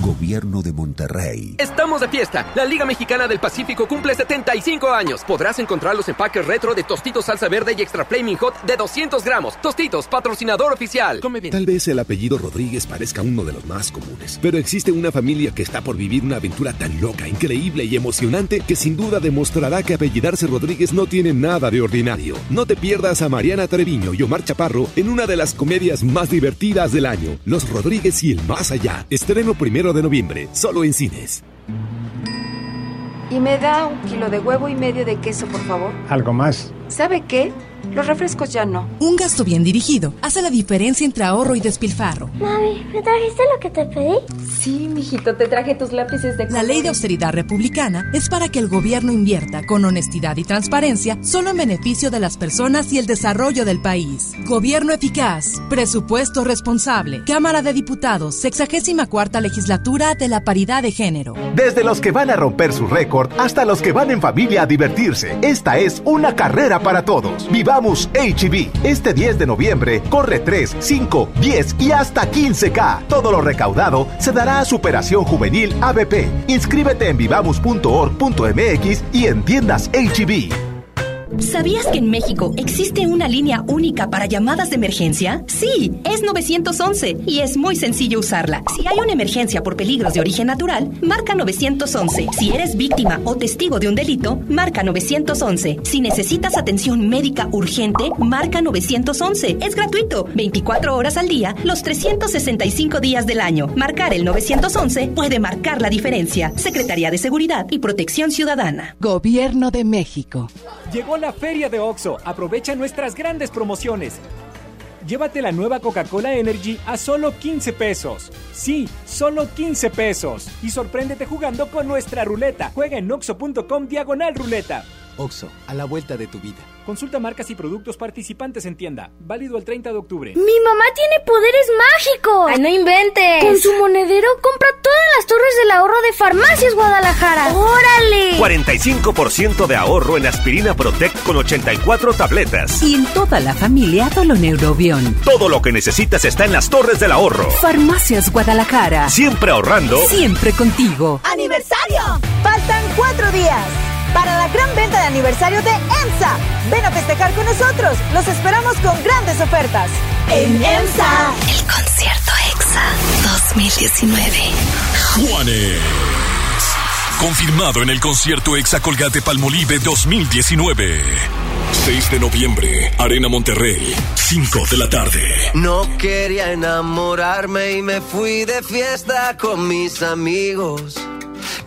Gobierno de Monterrey. Estamos de fiesta. La Liga Mexicana del Pacífico cumple 75 años. Podrás encontrar los empaques retro de Tostitos Salsa Verde y Extra Flaming Hot de 200 gramos. Tostitos, patrocinador oficial. Come bien. Tal vez el apellido Rodríguez parezca uno de los más comunes, pero existe una familia que está por vivir una aventura tan loca, increíble y emocionante que sin duda demostrará que apellidarse Rodríguez no tiene nada de ordinario. No te pierdas a Mariana Treviño y Omar Chaparro en una de las comedias más divertidas del año, Los Rodríguez y el Más Allá. Estreno primero de noviembre, solo en cines. Y me da un kilo de huevo y medio de queso, por favor. ¿Algo más? ¿Sabe qué? Los refrescos ya no. Un gasto bien dirigido hace la diferencia entre ahorro y despilfarro. Mami, ¿me trajiste lo que te pedí? Sí, mijito, te traje tus lápices de La ley de austeridad republicana es para que el gobierno invierta con honestidad y transparencia solo en beneficio de las personas y el desarrollo del país. Gobierno eficaz, presupuesto responsable. Cámara de Diputados, 64 cuarta legislatura de la paridad de género. Desde los que van a romper su récord hasta los que van en familia a divertirse. Esta es una carrera para todos. Vivamos HB. Este 10 de noviembre corre 3, 5, 10 y hasta 15K. Todo lo recaudado se dará a Superación Juvenil ABP. Inscríbete en vivamos.org.mx y en tiendas HB. ¿Sabías que en México existe una línea única para llamadas de emergencia? Sí, es 911 y es muy sencillo usarla. Si hay una emergencia por peligros de origen natural, marca 911. Si eres víctima o testigo de un delito, marca 911. Si necesitas atención médica urgente, marca 911. Es gratuito, 24 horas al día, los 365 días del año. Marcar el 911 puede marcar la diferencia. Secretaría de Seguridad y Protección Ciudadana. Gobierno de México. Llegó la feria de OXO. Aprovecha nuestras grandes promociones. Llévate la nueva Coca-Cola Energy a solo 15 pesos. Sí, solo 15 pesos. Y sorpréndete jugando con nuestra ruleta. Juega en oxo.com diagonal ruleta. OXO, a la vuelta de tu vida. Consulta marcas y productos participantes en tienda. Válido el 30 de octubre. ¡Mi mamá tiene poderes mágicos! ¡Ay, no inventes! Con su monedero compra todas las torres del ahorro de Farmacias Guadalajara. ¡Órale! 45% de ahorro en aspirina Protect con 84 tabletas. Y en toda la familia Doloneurobión. Todo lo que necesitas está en las torres del ahorro. Farmacias Guadalajara. Siempre ahorrando. Siempre contigo. ¡Aniversario! Faltan cuatro días para la gran venta de aniversario de EMSA. Ven a festejar con nosotros. Los esperamos con grandes ofertas. En EMSA. El concierto EXA 2019. Juanes. Confirmado en el concierto EXA Colgate Palmolive 2019. 6 de noviembre, Arena Monterrey, 5 de la tarde. No quería enamorarme y me fui de fiesta con mis amigos.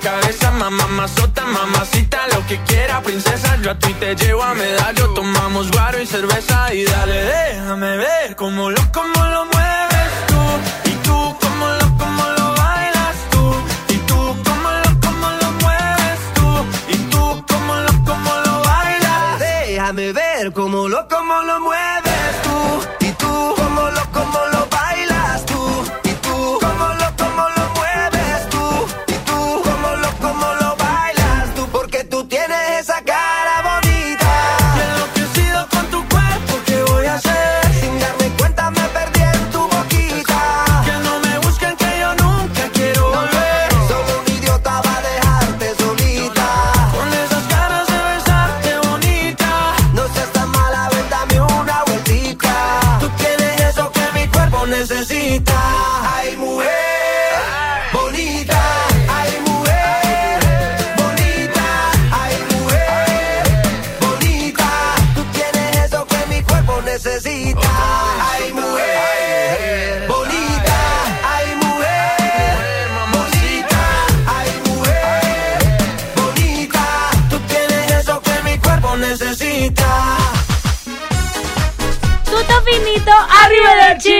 cabeza, mamá, mazota, mamacita, lo que quiera, princesa. Yo a ti te llevo a medallo, tomamos guaro y cerveza y dale, déjame ver cómo lo, cómo lo mueves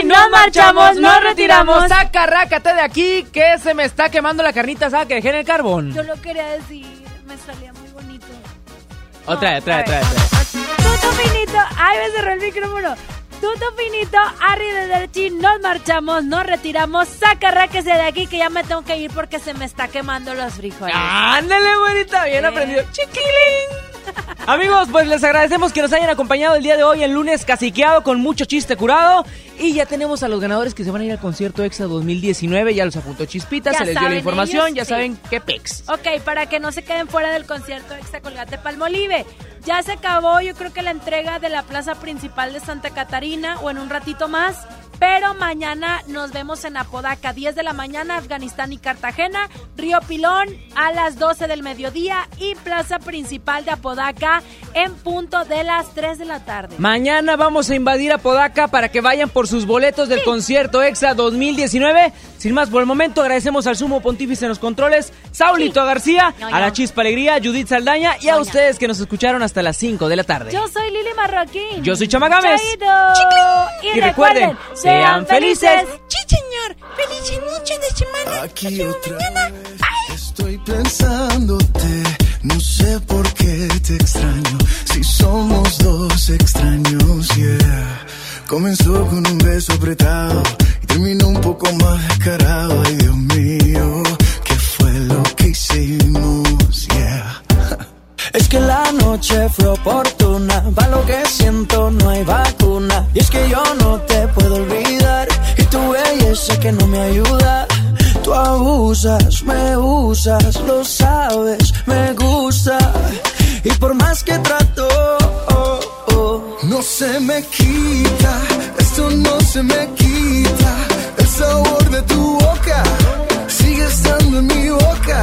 nos marchamos, nos retiramos. Saca, rácate de aquí, que se me está quemando la carnita asada que dejé en el carbón. Yo lo quería decir, me salía muy bonito. Otra vez, otra vez, otra vez. Tuto finito, ay, me cerró el micrófono. Tuto finito, arriba del chin, nos marchamos, nos retiramos. Saca, ráquese de aquí que ya me tengo que ir porque se me está quemando los frijoles. Ándale, güerita, bien aprendido. Chiquilín. Amigos, pues les agradecemos que nos hayan acompañado el día de hoy en lunes caciqueado con mucho chiste curado. Y ya tenemos a los ganadores que se van a ir al concierto EXA 2019. Ya los apuntó Chispita, Ya se les dio la información. ellos, ya sí. saben qué pex. Ok, para que no se queden fuera del concierto Extra Colgate Palmolive. Ya se acabó, yo creo que la entrega de la plaza principal de Santa Catarina o en un ratito más. Pero mañana nos vemos en Apodaca, 10 de la mañana, Afganistán y Cartagena, Río Pilón a las 12 del mediodía y plaza principal de Apodaca en punto de las 3 de la tarde. Mañana vamos a invadir Apodaca para que vayan por sus boletos del concierto EXA 2019. Sin más por el momento, agradecemos al sumo pontífice en los controles, Saulito García, No, a la Chispa Alegría, Judith Saldaña y a ustedes que nos escucharon hasta las 5 de la tarde. Yo soy Lili Marroquín. Yo soy Chama Gámez. Y, recuerden, recuerden, sean felices. Sí, señor. Feliz inicio de semana. Aquí otra vez estoy pensándote, no sé por qué te extraño, si somos dos extraños, yeah. Comenzó con un beso apretado y terminó un poco más descarado, ay Dios mío, ¿qué fue lo que hicimos, yeah? Es que la noche fue oportuna, pa' lo que siento no hay vacuna. Y es que yo no te puedo olvidar, y tu belleza que no me ayuda. Tú abusas, me usas, lo sabes, me gusta. Y por más que trato, oh, oh, No se me quita, esto no se me quita. El sabor de tu boca sigue estando en mi boca.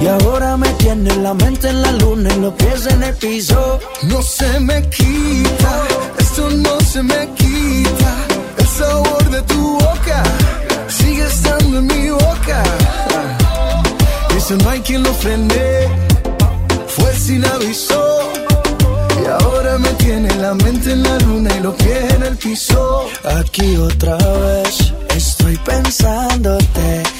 Y ahora me tiene la mente en la luna y los pies en el piso. No se me quita, esto no se me quita. El sabor de tu boca sigue estando en mi boca. Eso no hay quien lo frene, fue sin aviso. Y ahora me tiene la mente en la luna y los pies en el piso. Aquí otra vez estoy pensándote.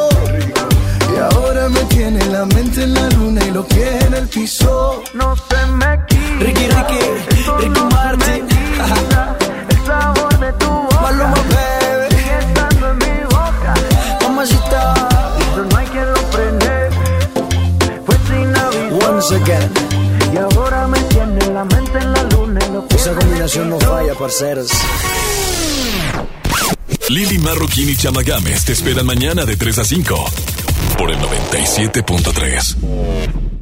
Y ahora me tiene la mente en la luna y los pies en el piso. No se me quita. Ricky, Ricky, Ricky Martin. El sabor de tu boca. Maluma, baby. Sigue estando en mi boca. Mamacita. Eso no hay quien lo frene, fue sin aviso. Once again. Y ahora me tiene la mente en la luna y pies Esa combinación no falla, parceros. Lili Marroquín y Chama Games te esperan mañana de 3 a 5 por el 97.3.